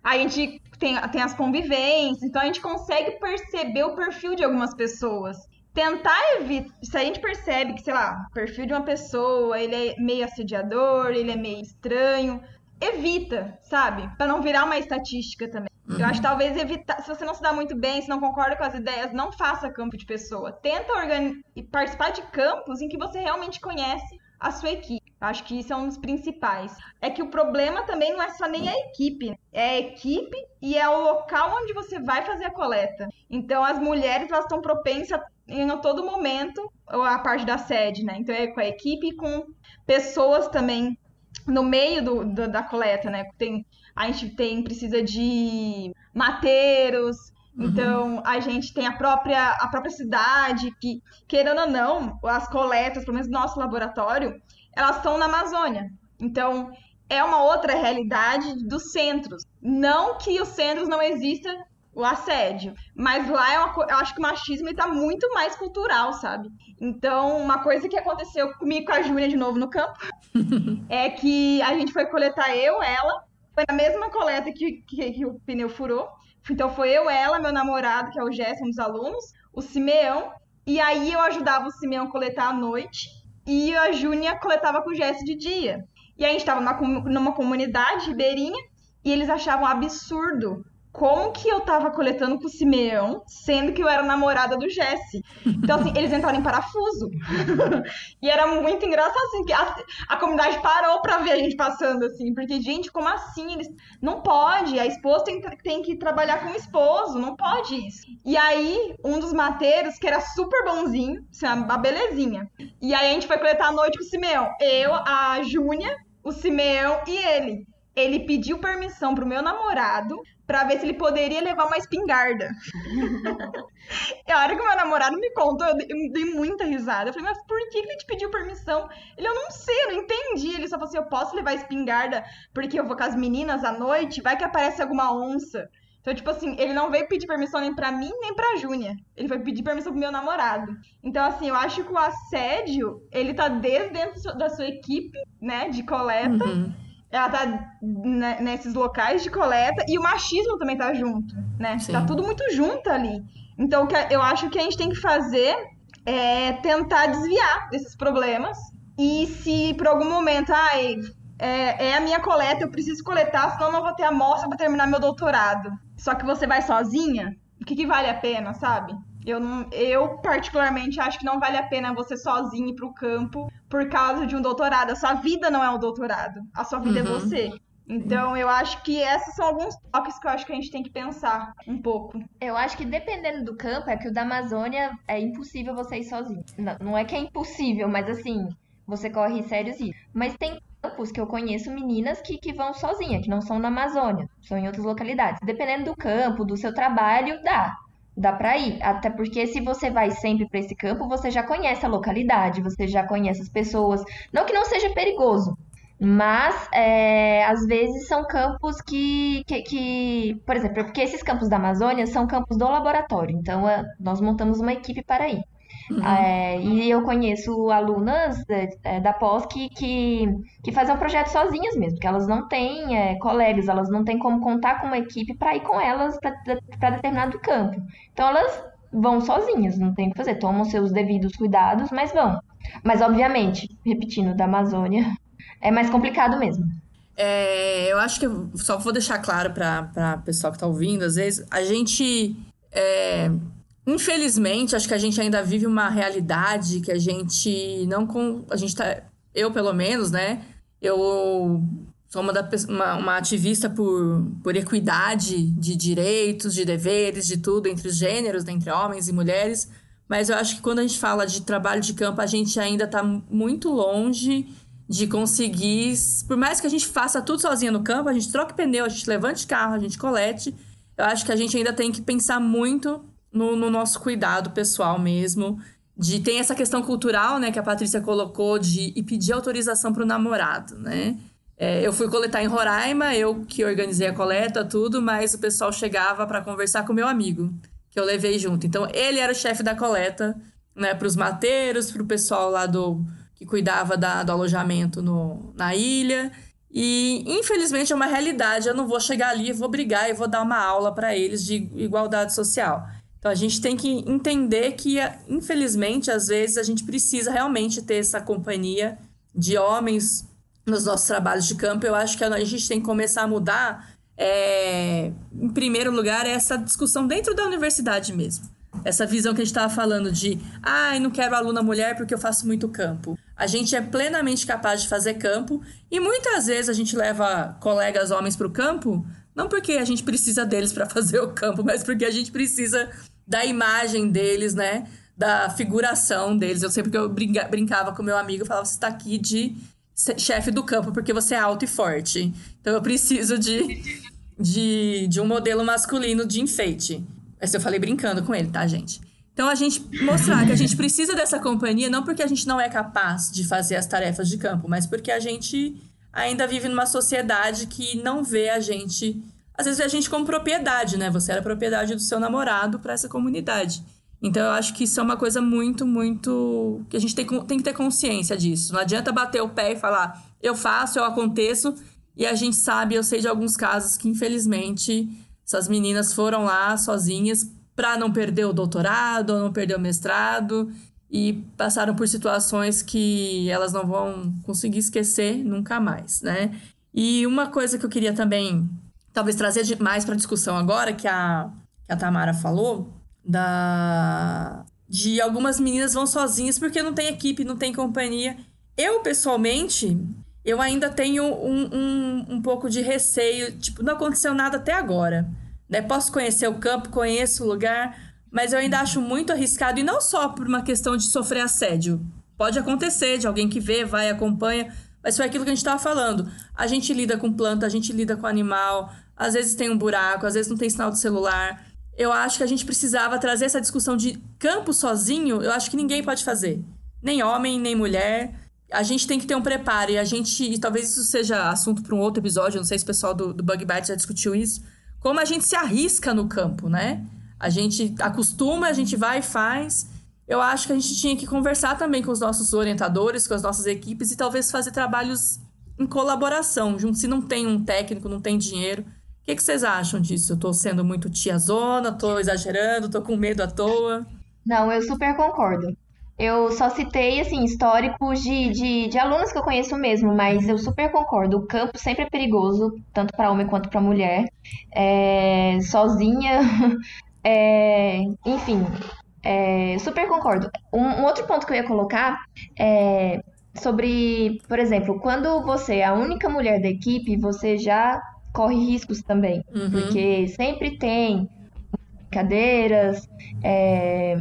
a gente tem, tem as convivências, então a gente consegue perceber o perfil de algumas pessoas. Tentar evitar. Se a gente percebe que, sei lá, o perfil de uma pessoa, ele é meio assediador, ele é meio estranho, evita, sabe? Para não virar uma estatística também. Uhum. Eu acho que talvez evitar. Se você não se dá muito bem, se não concorda com as ideias, não faça campo de pessoa. Tenta organi... participar de campos em que você realmente conhece a sua equipe. Acho que isso é um dos principais. É que o problema também não é só nem a equipe, é a equipe e é o local onde você vai fazer a coleta. Então as mulheres elas estão propensas em todo momento a parte da sede, né? Então é com a equipe e com pessoas também no meio do, do, da coleta, né? Tem, a gente tem precisa de mateiros, uhum. então a gente tem a própria a própria cidade que querendo ou não, as coletas, pelo menos no nosso laboratório, elas estão na Amazônia. Então é uma outra realidade dos centros. Não que os centros não existam o assédio. Mas lá é uma, eu acho que o machismo está muito mais cultural, sabe? Então, uma coisa que aconteceu comigo com a Júlia de novo no campo é que a gente foi coletar eu, ela, foi na mesma coleta que, que, que, o pneu furou. Então foi eu, ela, meu namorado, que é o Jéssica, um dos alunos, o Simeão, e aí eu ajudava o Simeão a coletar à noite, e a Júnia coletava com o Jéssica de dia. E a gente estava numa, numa comunidade ribeirinha, e eles achavam absurdo como que eu tava coletando com o Simeão, sendo que eu era namorada do Jesse. Então, assim, eles entraram em parafuso. e era muito engraçado, assim, que a, a, comunidade parou pra ver a gente passando, assim, porque, gente, como assim? Eles. Não pode, a esposa tem, tem que trabalhar com o esposo, não pode isso. E aí, um dos mateiros, que era super bonzinho, assim, uma belezinha. E aí a gente foi coletar à noite com o Simeão. Eu, a Júnia, o Simeão e ele ele pediu permissão pro meu namorado para ver se ele poderia levar uma espingarda. e a hora que o meu namorado me contou, eu dei muita risada. Eu falei, mas por que ele te pediu permissão? Ele, eu não sei, eu não entendi. Ele só falou assim, eu posso levar espingarda porque eu vou com as meninas à noite, vai que aparece alguma onça. Então, tipo assim, ele não veio pedir permissão nem para mim, nem pra Júnia. Ele foi pedir permissão pro meu namorado. Então, assim, eu acho que o assédio, ele tá desde dentro da sua equipe, né, de coleta. Uhum ela tá nesses locais de coleta e o machismo também tá junto, né? Sim. Tá tudo muito junto ali. Então, eu acho que a gente tem que fazer é tentar desviar desses problemas. E se por algum momento, ai, é, é a minha coleta, eu preciso coletar, senão eu não vou ter amostra para terminar meu doutorado. Só que você vai sozinha, o que, que vale a pena, sabe? Eu, não, eu, particularmente, acho que não vale a pena você sozinho ir pro campo por causa de um doutorado. A sua vida não é um doutorado. A sua vida é uhum. é você. Então, eu acho que esses são alguns toques que eu acho que a gente tem que pensar um pouco. Eu acho que dependendo do campo, é que o da Amazônia é impossível você ir sozinho. Não, não é que é impossível, mas assim, você corre sérios riscos. Mas tem campos que eu conheço meninas que, que vão sozinha, que não são na Amazônia, são em outras localidades. Dependendo do campo, do seu trabalho, dá dá para ir. Até porque se você vai sempre para esse campo, você já conhece a localidade, você já conhece as pessoas. Não que não seja perigoso, mas é, às vezes são campos que, que, que, por exemplo, porque esses campos da Amazônia são campos do laboratório. Então é, nós montamos uma equipe para ir. Uhum. É, e eu conheço alunas é, da pós que, que, que fazem o projeto sozinhas mesmo, que elas não têm é, colegas, elas não têm como contar com uma equipe para ir com elas para determinado campo. Então elas vão sozinhas, não tem o que fazer, tomam seus devidos cuidados, mas vão. Mas obviamente, repetindo, da Amazônia é mais complicado mesmo. É, eu acho que só vou deixar claro para o pessoal que está ouvindo, às vezes, a gente. É, infelizmente, acho que a gente ainda vive uma realidade que a gente não. A gente tá. Eu, pelo menos, né? Eu sou uma, da, uma, uma, ativista por, por equidade de direitos, de deveres, de tudo entre os gêneros, né, entre homens e mulheres. Mas eu acho que quando a gente fala de trabalho de campo, a gente ainda está muito longe de conseguir. Por mais que a gente faça tudo sozinha no campo, a gente troque pneu, a gente levante carro, a gente colete. Eu acho que a gente ainda tem que pensar muito no, no nosso cuidado pessoal mesmo. De tem essa questão cultural, né, que a Patrícia colocou de e pedir autorização para o namorado, né? É, eu fui coletar em Roraima, eu que organizei a coleta, tudo, mas o pessoal chegava para conversar com meu amigo, que eu levei junto. Então, ele era o chefe da coleta, né, para os mateiros, para o pessoal lá do que cuidava da, do alojamento no, na ilha. E, infelizmente, é uma realidade. Eu não vou chegar ali, vou brigar e vou dar uma aula para eles de igualdade social. Então, a gente tem que entender que, infelizmente, às vezes a gente precisa realmente ter essa companhia de homens nos nossos trabalhos de campo. Eu acho que a gente tem que começar a mudar, é, em primeiro lugar, essa discussão dentro da universidade mesmo. Essa visão que a gente estava falando de, ai, ah, não quero aluna mulher porque eu faço muito campo. A gente é plenamente capaz de fazer campo e muitas vezes a gente leva colegas homens para o campo, não porque a gente precisa deles para fazer o campo, mas porque a gente precisa da imagem deles, né? Da figuração deles. Eu sempre que eu brinca, brincava com meu amigo, eu falava: você está aqui de chefe do campo porque você é alto e forte. Então eu preciso de, de, de um modelo masculino de enfeite. Essa eu falei brincando com ele, tá, gente? Então, a gente mostrar que a gente precisa dessa companhia, não porque a gente não é capaz de fazer as tarefas de campo, mas porque a gente ainda vive numa sociedade que não vê a gente. Às vezes, a gente como propriedade, né? Você era propriedade do seu namorado para essa comunidade. Então, eu acho que isso é uma coisa muito, muito. que a gente tem, tem que ter consciência disso. Não adianta bater o pé e falar, eu faço, eu aconteço, e a gente sabe, eu sei de alguns casos que, infelizmente, essas meninas foram lá sozinhas para não perder o doutorado, ou não perder o mestrado, e passaram por situações que elas não vão conseguir esquecer nunca mais, né? E uma coisa que eu queria também, talvez trazer mais para discussão agora, que a, que a Tamara falou, da de algumas meninas vão sozinhas porque não tem equipe, não tem companhia. Eu, pessoalmente, eu ainda tenho um, um, um pouco de receio. Tipo, não aconteceu nada até agora. Né? Posso conhecer o campo, conheço o lugar, mas eu ainda acho muito arriscado, e não só por uma questão de sofrer assédio. Pode acontecer, de alguém que vê, vai, acompanha, mas foi aquilo que a gente estava falando. A gente lida com planta, a gente lida com animal, às vezes tem um buraco, às vezes não tem sinal de celular. Eu acho que a gente precisava trazer essa discussão de campo sozinho, eu acho que ninguém pode fazer. Nem homem, nem mulher. A gente tem que ter um preparo, e a gente, e talvez isso seja assunto para um outro episódio, não sei se o pessoal do, do Bug Bite já discutiu isso, como a gente se arrisca no campo, né? A gente acostuma, a gente vai e faz. Eu acho que a gente tinha que conversar também com os nossos orientadores, com as nossas equipes e talvez fazer trabalhos em colaboração, junto. Se não tem um técnico, não tem dinheiro. O que, que vocês acham disso? Eu tô sendo muito tiazona, tô exagerando, tô com medo à toa? Não, eu super concordo. Eu só citei, assim, históricos de, de, de, alunos que eu conheço mesmo, mas eu super concordo. O campo sempre é perigoso, tanto para homem quanto para mulher. É, sozinha, é, enfim, é, super concordo. Um, um, outro ponto que eu ia colocar é sobre, por exemplo, quando você é a única mulher da equipe, você já corre riscos também, uhum. porque sempre tem brincadeiras, é,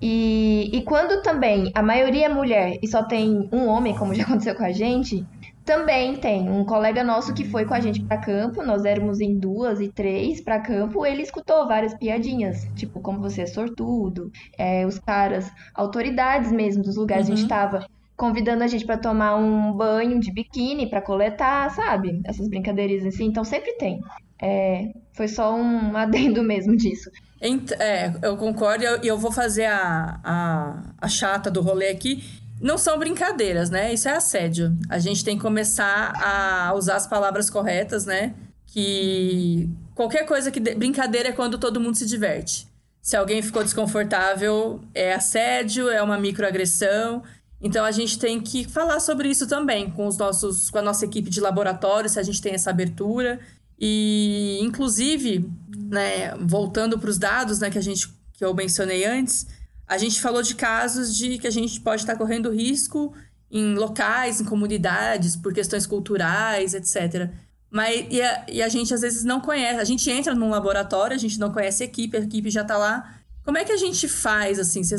e, e quando também a maioria é mulher e só tem um homem, como já aconteceu com a gente, também tem um colega nosso que foi com a gente para campo, nós éramos em duas e três para campo, ele escutou várias piadinhas, tipo, como você é sortudo, é, os caras, autoridades mesmo dos lugares uhum. a gente estava convidando a gente para tomar um banho de biquíni para coletar, sabe? Essas brincadeiras assim, então sempre tem. É, foi só um adendo mesmo disso. É, eu concordo e eu, eu, vou fazer a, a, a chata do rolê aqui. Não são brincadeiras, né? Isso é assédio. A gente tem que começar a usar as palavras corretas, né? Que qualquer coisa que. Brincadeira é quando todo mundo se diverte. Se alguém ficou desconfortável, é assédio, é uma microagressão. Então a gente tem que falar sobre isso também com os nossos, com a nossa equipe de laboratório, se a gente tem essa abertura. E inclusive, né, voltando para os dados, né, que a gente que eu mencionei antes, a gente falou de casos de que a gente pode estar correndo risco em locais, em comunidades, por questões culturais, etc. Mas e a, e a gente às vezes não conhece. A gente entra num laboratório, a gente não conhece a equipe, a equipe já está lá. Como é que a gente faz, assim? Se,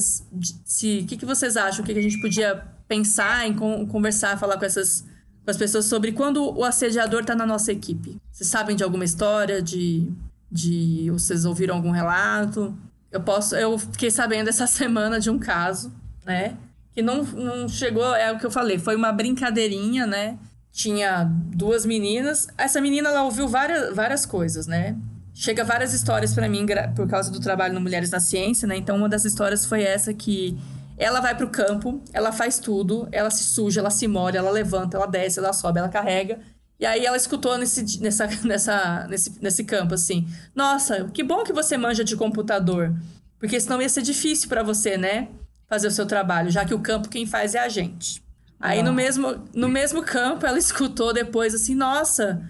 se, o que, que vocês acham? O que, que a gente podia pensar em conversar, falar com essas com as pessoas sobre quando o assediador está na nossa equipe? Vocês sabem de alguma história? De, de vocês ouviram algum relato? Eu posso. Eu fiquei sabendo essa semana de um caso, né? Que não, não chegou. É o que eu falei, foi uma brincadeirinha, né? Tinha duas meninas. Essa menina, ela ouviu várias, várias coisas, né? Chega várias histórias para mim por causa do trabalho no Mulheres na Ciência, né? Então, uma das histórias foi essa que ela vai pro campo, ela faz tudo, ela se suja, ela se molha, ela levanta, ela desce, ela sobe, ela carrega. E aí ela escutou nesse, nessa, nessa, nesse, nesse campo assim: Nossa, que bom que você manja de computador. Porque senão ia ser difícil para você, né? Fazer o seu trabalho, já que o campo quem faz é a gente. Aí no mesmo, no mesmo campo ela escutou depois assim: Nossa,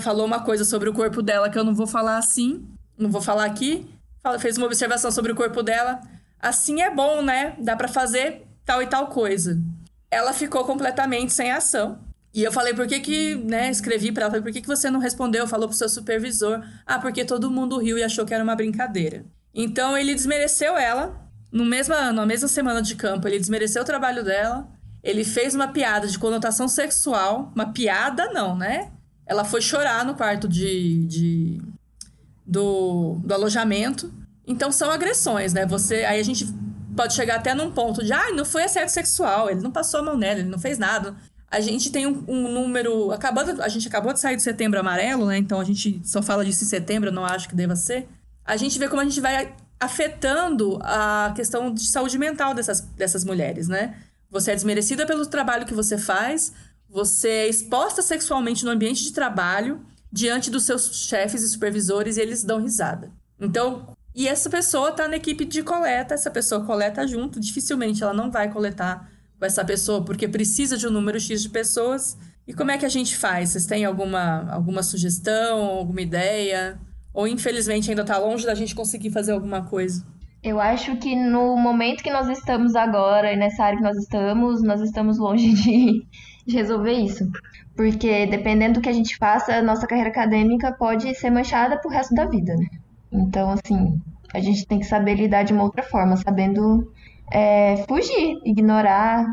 falou uma coisa sobre o corpo dela que eu não vou falar assim, não vou falar aqui. Fez uma observação sobre o corpo dela. Assim é bom, né? Dá para fazer tal e tal coisa. Ela ficou completamente sem ação e eu falei, por que que, né, escrevi para ela, por que que você não respondeu? Falou pro seu supervisor. Ah, porque todo mundo riu e achou que era uma brincadeira. Então ele desmereceu ela, no mesma, na mesma semana de campo, ele desmereceu o trabalho dela, ele fez uma piada de conotação sexual, uma piada não, né? Ela foi chorar no quarto de, de do, do alojamento. Então são agressões, né? Você, aí a gente pode chegar até num ponto de, ah, não foi assédio sexual, ele não passou a mão nela, ele não fez nada. A gente tem um, um, número. Acabando, a gente acabou de sair do setembro amarelo, né? Então a gente só fala disso em setembro, eu não acho que deva ser. A gente vê como a gente vai afetando a questão de saúde mental dessas, dessas mulheres, né? Você é desmerecida pelo trabalho que você faz, você é exposta sexualmente no ambiente de trabalho, diante dos seus chefes e supervisores, e eles dão risada. Então, e essa pessoa tá na equipe de coleta, essa pessoa coleta junto, dificilmente ela não vai coletar com essa pessoa, porque precisa de um número X de pessoas. E como é que a gente faz? Vocês têm alguma, alguma sugestão, alguma ideia? Ou infelizmente ainda está longe da gente conseguir fazer alguma coisa? Eu acho que no momento que nós estamos agora e nessa área que nós estamos, nós estamos longe de, de resolver isso. Porque dependendo do que a gente faça, a nossa carreira acadêmica pode ser manchada pro resto da vida, né? Então, assim, a gente tem que saber lidar de uma outra forma, sabendo é, fugir, ignorar.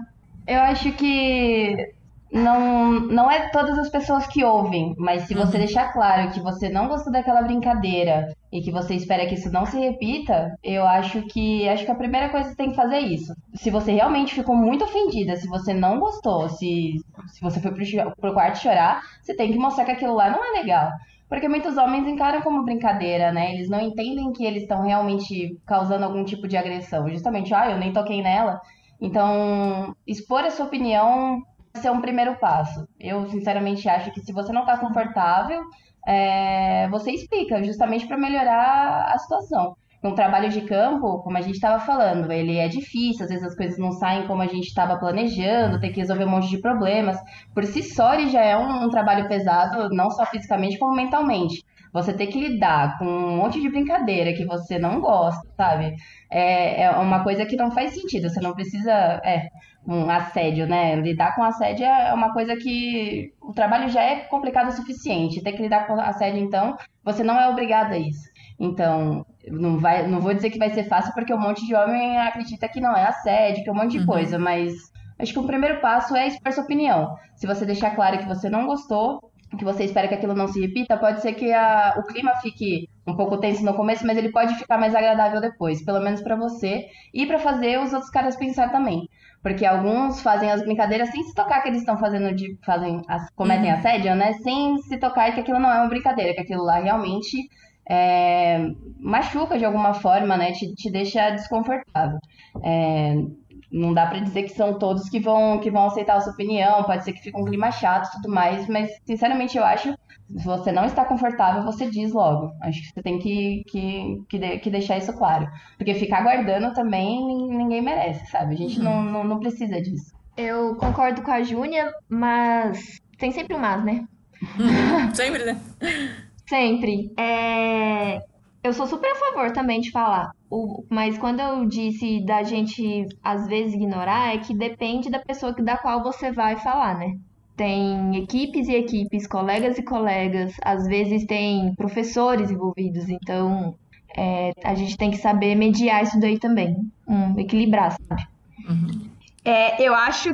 Eu acho que não, não é todas as pessoas que ouvem, mas se você uhum. deixar claro que você não gostou daquela brincadeira e que você espera que isso não se repita, eu acho que acho que a primeira coisa que você tem que fazer é isso. Se você realmente ficou muito ofendida, se você não gostou, se, se você foi pro, pro quarto chorar, você tem que mostrar que aquilo lá não é legal. Porque muitos homens encaram como brincadeira, né? Eles não entendem que eles estão realmente causando algum tipo de agressão. Justamente, ah, eu nem toquei nela. Então, expor a sua opinião é um primeiro passo. Eu, sinceramente, acho que se você não está confortável, é, você explica, justamente para melhorar a situação um trabalho de campo, como a gente estava falando, ele é difícil, às vezes as coisas não saem como a gente estava planejando, tem que resolver um monte de problemas. Por si só, ele já é um, um trabalho pesado, não só fisicamente, como mentalmente. Você ter que lidar com um monte de brincadeira que você não gosta, sabe? É, é uma coisa que não faz sentido. Você não precisa. É, um assédio, né? Lidar com assédio é uma coisa que o trabalho já é complicado o suficiente. Ter que lidar com assédio, então, você não é obrigado a isso. Então, não, vai, não vou dizer que vai ser fácil, porque um monte de homem acredita que não é assédio, que é um monte de uhum. coisa, mas acho que o primeiro passo é expor sua opinião. Se você deixar claro que você não gostou, que você espera que aquilo não se repita, pode ser que a, o clima fique um pouco tenso no começo, mas ele pode ficar mais agradável depois, pelo menos para você e para fazer os outros caras pensar também. Porque alguns fazem as brincadeiras sem se tocar que eles estão fazendo de fazem as, cometem uhum. assédio, né? Sem se tocar que aquilo não é uma brincadeira, que aquilo lá realmente é, machuca de alguma forma, né? Te, te deixa desconfortável. É, Não dá para dizer que são todos que vão, que vão aceitar a sua opinião, pode ser que fique um clima chato e tudo mais, mas sinceramente eu acho, se você não está confortável, você diz logo. Acho que você tem que, que, que, que deixar isso claro. Porque ficar guardando também ninguém merece, sabe? A gente uhum. não, não, não precisa disso. Eu concordo com a Júnia, mas tem sempre um mas, né? Sempre, né? Sempre. É... Eu sou super a favor também de falar. O, mas quando eu disse da gente às vezes ignorar, é que depende da pessoa da qual você vai falar, né? Tem equipes e equipes, colegas e colegas, às vezes tem professores envolvidos, então é, a gente tem que saber mediar isso daí também, um, equilibrar, sabe? Uhum. É, eu acho,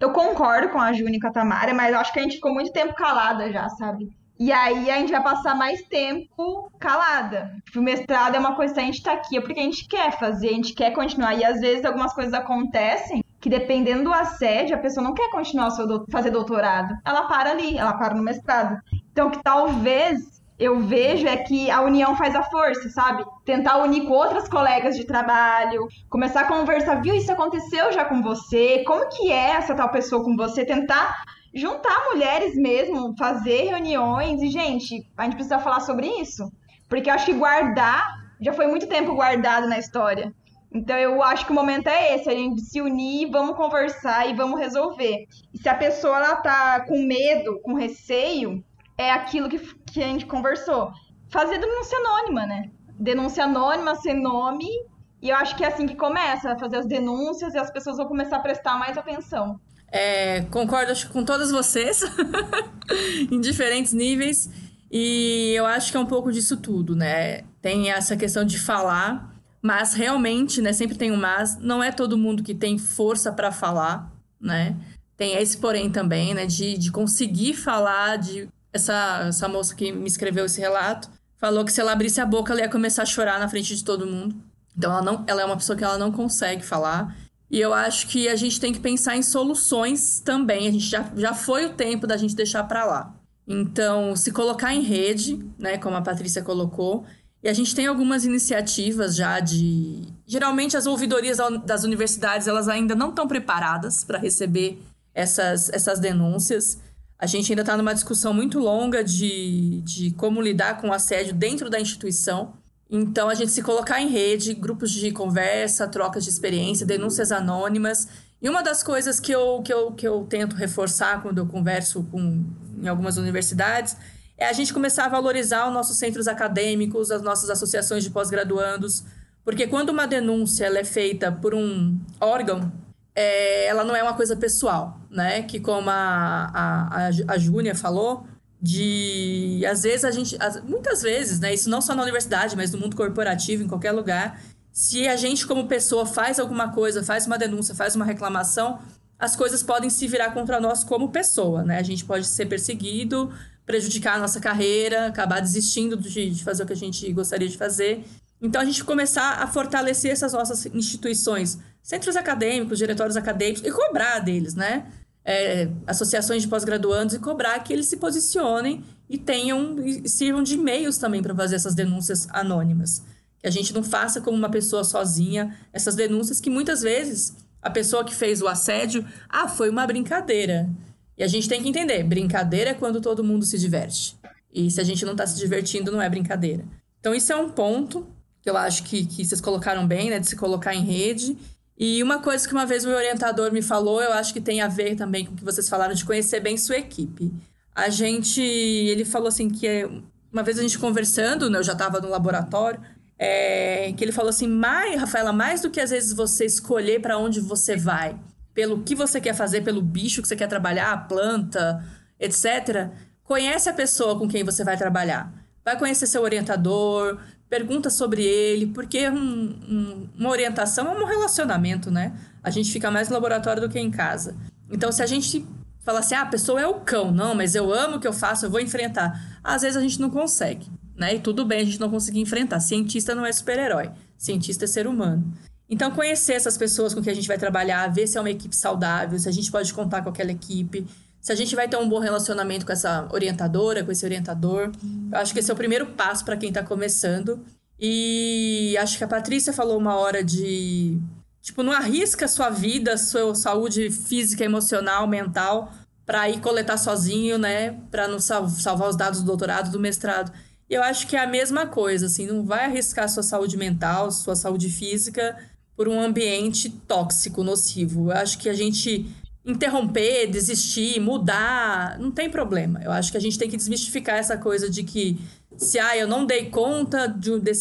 eu concordo com a Júnia e com a Tamara, mas acho que a gente ficou muito tempo calada já, sabe? E aí a gente vai passar mais tempo calada. Tipo, o mestrado é uma coisa que a gente tá aqui, é porque a gente quer fazer, a gente quer continuar. E às vezes algumas coisas acontecem que dependendo do assédio, a pessoa não quer continuar do... fazer doutorado. Ela para ali, ela para no mestrado. Então que talvez eu vejo é que a união faz a força, sabe? Tentar unir com outras colegas de trabalho, começar a conversar, viu, isso aconteceu já com você? Como que é essa tal pessoa com você? Tentar juntar mulheres mesmo, fazer reuniões e, gente, a gente precisa falar sobre isso. Porque eu acho que guardar já foi muito tempo guardado na história. Então eu acho que o momento é esse, a gente se unir, vamos conversar e vamos resolver. E se a pessoa ela tá com medo, com receio, é aquilo que, que a gente conversou. Fazer denúncia anônima, né? Denúncia anônima, sem nome, e eu acho que é assim que começa, fazer as denúncias e as pessoas vão começar a prestar mais atenção. É, concordo acho, com todas vocês, em diferentes níveis. E eu acho que é um pouco disso tudo, né? Tem essa questão de falar, mas realmente, né? Sempre tem um mas. Não é todo mundo que tem força para falar, né? Tem esse porém também, né? De, de conseguir falar, de... Essa, essa moça que me escreveu esse relato falou que se ela abrisse a boca, ela ia começar a chorar na frente de todo mundo. Então, ela, não, ela é uma pessoa que ela não consegue falar. E eu acho que a gente tem que pensar em soluções também. A gente já, já foi o tempo da gente deixar para lá. Então, se colocar em rede, né, como a Patrícia colocou, e a gente tem algumas iniciativas já de. Geralmente, as ouvidorias das universidades elas ainda não estão preparadas para receber essas, essas denúncias. A gente ainda está numa discussão muito longa de, de como lidar com o assédio dentro da instituição. Então, a gente se colocar em rede, grupos de conversa, trocas de experiência, denúncias anônimas. E uma das coisas que eu, que eu, que eu tento reforçar quando eu converso com, em algumas universidades é a gente começar a valorizar os nossos centros acadêmicos, as nossas associações de pós-graduandos. Porque quando uma denúncia é feita por um órgão, é, ela não é uma coisa pessoal, né? Que como a, a, a Júnia falou, de às vezes a gente muitas vezes né isso não só na universidade mas no mundo corporativo em qualquer lugar se a gente como pessoa faz alguma coisa faz uma denúncia faz uma reclamação as coisas podem se virar contra nós como pessoa né? A gente pode ser perseguido prejudicar a nossa carreira acabar desistindo de, de fazer o que a gente gostaria de fazer. Então a gente começar a fortalecer essas nossas instituições centros acadêmicos diretórios acadêmicos e cobrar deles né é, associações de pós-graduandos e cobrar que eles se posicionem e tenham e sirvam de meios também para fazer essas denúncias anônimas. Que a gente não faça como uma pessoa sozinha essas denúncias que muitas vezes a pessoa que fez o assédio, ah, foi uma brincadeira. E a gente tem que entender, brincadeira é quando todo mundo se diverte. E se a gente não está se divertindo, não é brincadeira. Então, isso é um ponto que eu acho que, que vocês colocaram bem, né? De se colocar em rede e uma coisa que uma vez o meu orientador me falou, eu acho que tem a ver também com o que vocês falaram de conhecer bem sua equipe. A gente, ele falou assim que uma vez a gente conversando, né, eu já estava no laboratório, é, que ele falou assim, mais, Rafaela, mais do que às vezes você escolher para onde você vai, pelo que você quer fazer, pelo bicho que você quer trabalhar, a planta, etc. Conhece a pessoa com quem você vai trabalhar. Vai conhecer seu orientador, pergunta sobre ele, porque um, um, uma orientação é um relacionamento, né? A gente fica mais no laboratório do que em casa. Então, se a gente fala assim, ah, a pessoa é o cão, não, mas eu amo o que eu faço, eu vou enfrentar. Às vezes a gente não consegue, né? E tudo bem a gente não conseguir enfrentar. Cientista não é super-herói, cientista é ser humano. Então, conhecer essas pessoas com que a gente vai trabalhar, ver se é uma equipe saudável, se a gente pode contar com aquela equipe, se a gente vai ter um bom relacionamento com essa orientadora, com esse orientador. Eu acho que esse é o primeiro passo para quem está começando. E acho que a Patrícia falou uma hora de, Tipo, não arrisca sua vida, sua saúde física, emocional, mental, para ir coletar sozinho, né? Para não sal salvar os dados do doutorado, do mestrado. E eu acho que é a mesma coisa, assim, não vai arriscar sua saúde mental, sua saúde física por um ambiente tóxico, nocivo. Eu acho que a gente interromper, desistir, mudar, não tem problema. Eu acho que a gente tem que desmistificar essa coisa de que se ah, eu não dei conta de, de,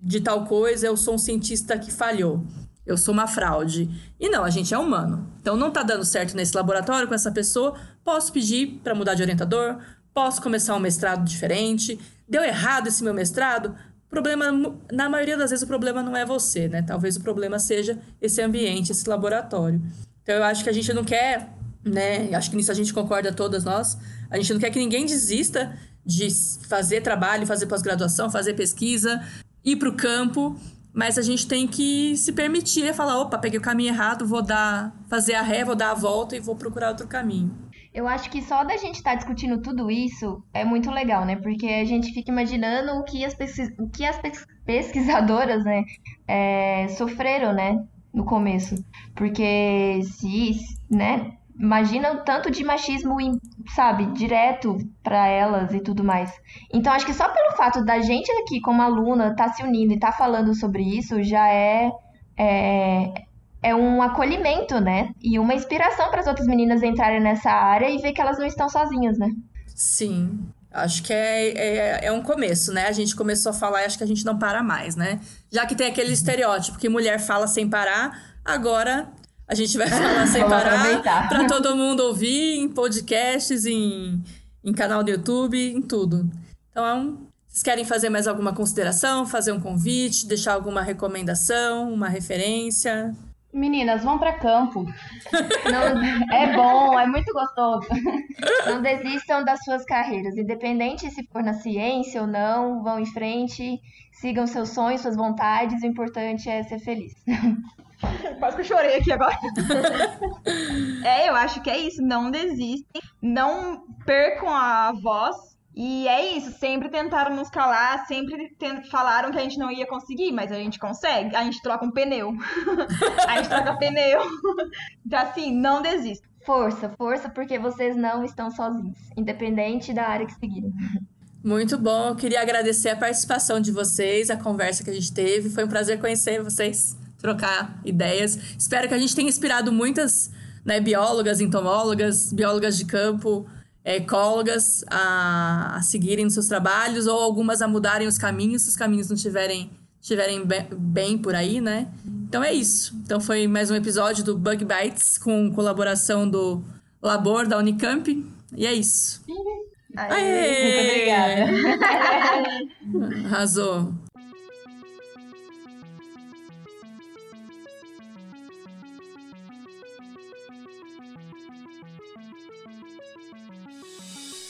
de tal coisa, eu sou um cientista que falhou. Eu sou uma fraude. E não, a gente é humano. Então não tá dando certo nesse laboratório com essa pessoa, posso pedir para mudar de orientador, posso começar um mestrado diferente. Deu errado esse meu mestrado? problema, na maioria das vezes, o problema não é você, né? Talvez o problema seja esse ambiente, esse laboratório. Então, eu acho que a gente não quer, né? Acho que nisso a gente concorda todas nós. A gente não quer que ninguém desista de fazer trabalho, fazer pós-graduação, fazer pesquisa, ir para o campo, mas a gente tem que se permitir falar, opa, peguei o caminho errado, vou dar, fazer a ré, vou dar a volta e vou procurar outro caminho. Eu acho que só da gente estar tá discutindo tudo isso é muito legal, né? Porque a gente fica imaginando o que as, pesquis... o que as pesquisadoras, né, é, sofreram, né, no começo. Porque se, né, imagina o tanto de machismo, sabe, direto para elas e tudo mais. Então acho que só pelo fato da gente aqui como aluna tá se unindo e tá falando sobre isso já é, é é um acolhimento, né? E uma inspiração para as outras meninas entrarem nessa área e ver que elas não estão sozinhas, né? Sim. Acho que é, é, é um começo, né? A gente começou a falar e acho que a gente não para mais, né? Já que tem aquele estereótipo que mulher fala sem parar, agora a gente vai falar sem parar para todo mundo ouvir em podcasts, em, em canal do YouTube, em tudo. Então, vocês querem fazer mais alguma consideração, fazer um convite, deixar alguma recomendação, uma referência? Meninas, vão para campo. Não, é bom, é muito gostoso. Não desistam das suas carreiras, independente se for na ciência ou não, vão em frente, sigam seus sonhos, suas vontades, o importante é ser feliz. Quase que eu chorei aqui agora. é, eu acho que é isso. Não desistem, não percam a voz e é isso, sempre tentaram nos calar, sempre falaram que a gente não ia conseguir, mas a gente consegue. A gente troca um pneu. a gente troca pneu. Então, assim, não desista. Força, força, porque vocês não estão sozinhos, independente da área que seguirem. Muito bom, eu queria agradecer a participação de vocês, a conversa que a gente teve. Foi um prazer conhecer vocês, trocar ideias. Espero que a gente tenha inspirado muitas né, biólogas, entomólogas, biólogas de campo, é, ecólogas a, a seguirem nos seus trabalhos ou algumas a mudarem os caminhos se os caminhos não estiverem estiverem bem, bem por aí, né? Então é isso. Então foi mais um episódio do Bug Bites com colaboração do Labor da Unicamp. E é isso. Aê, Aê! Muito obrigada. Arrasou.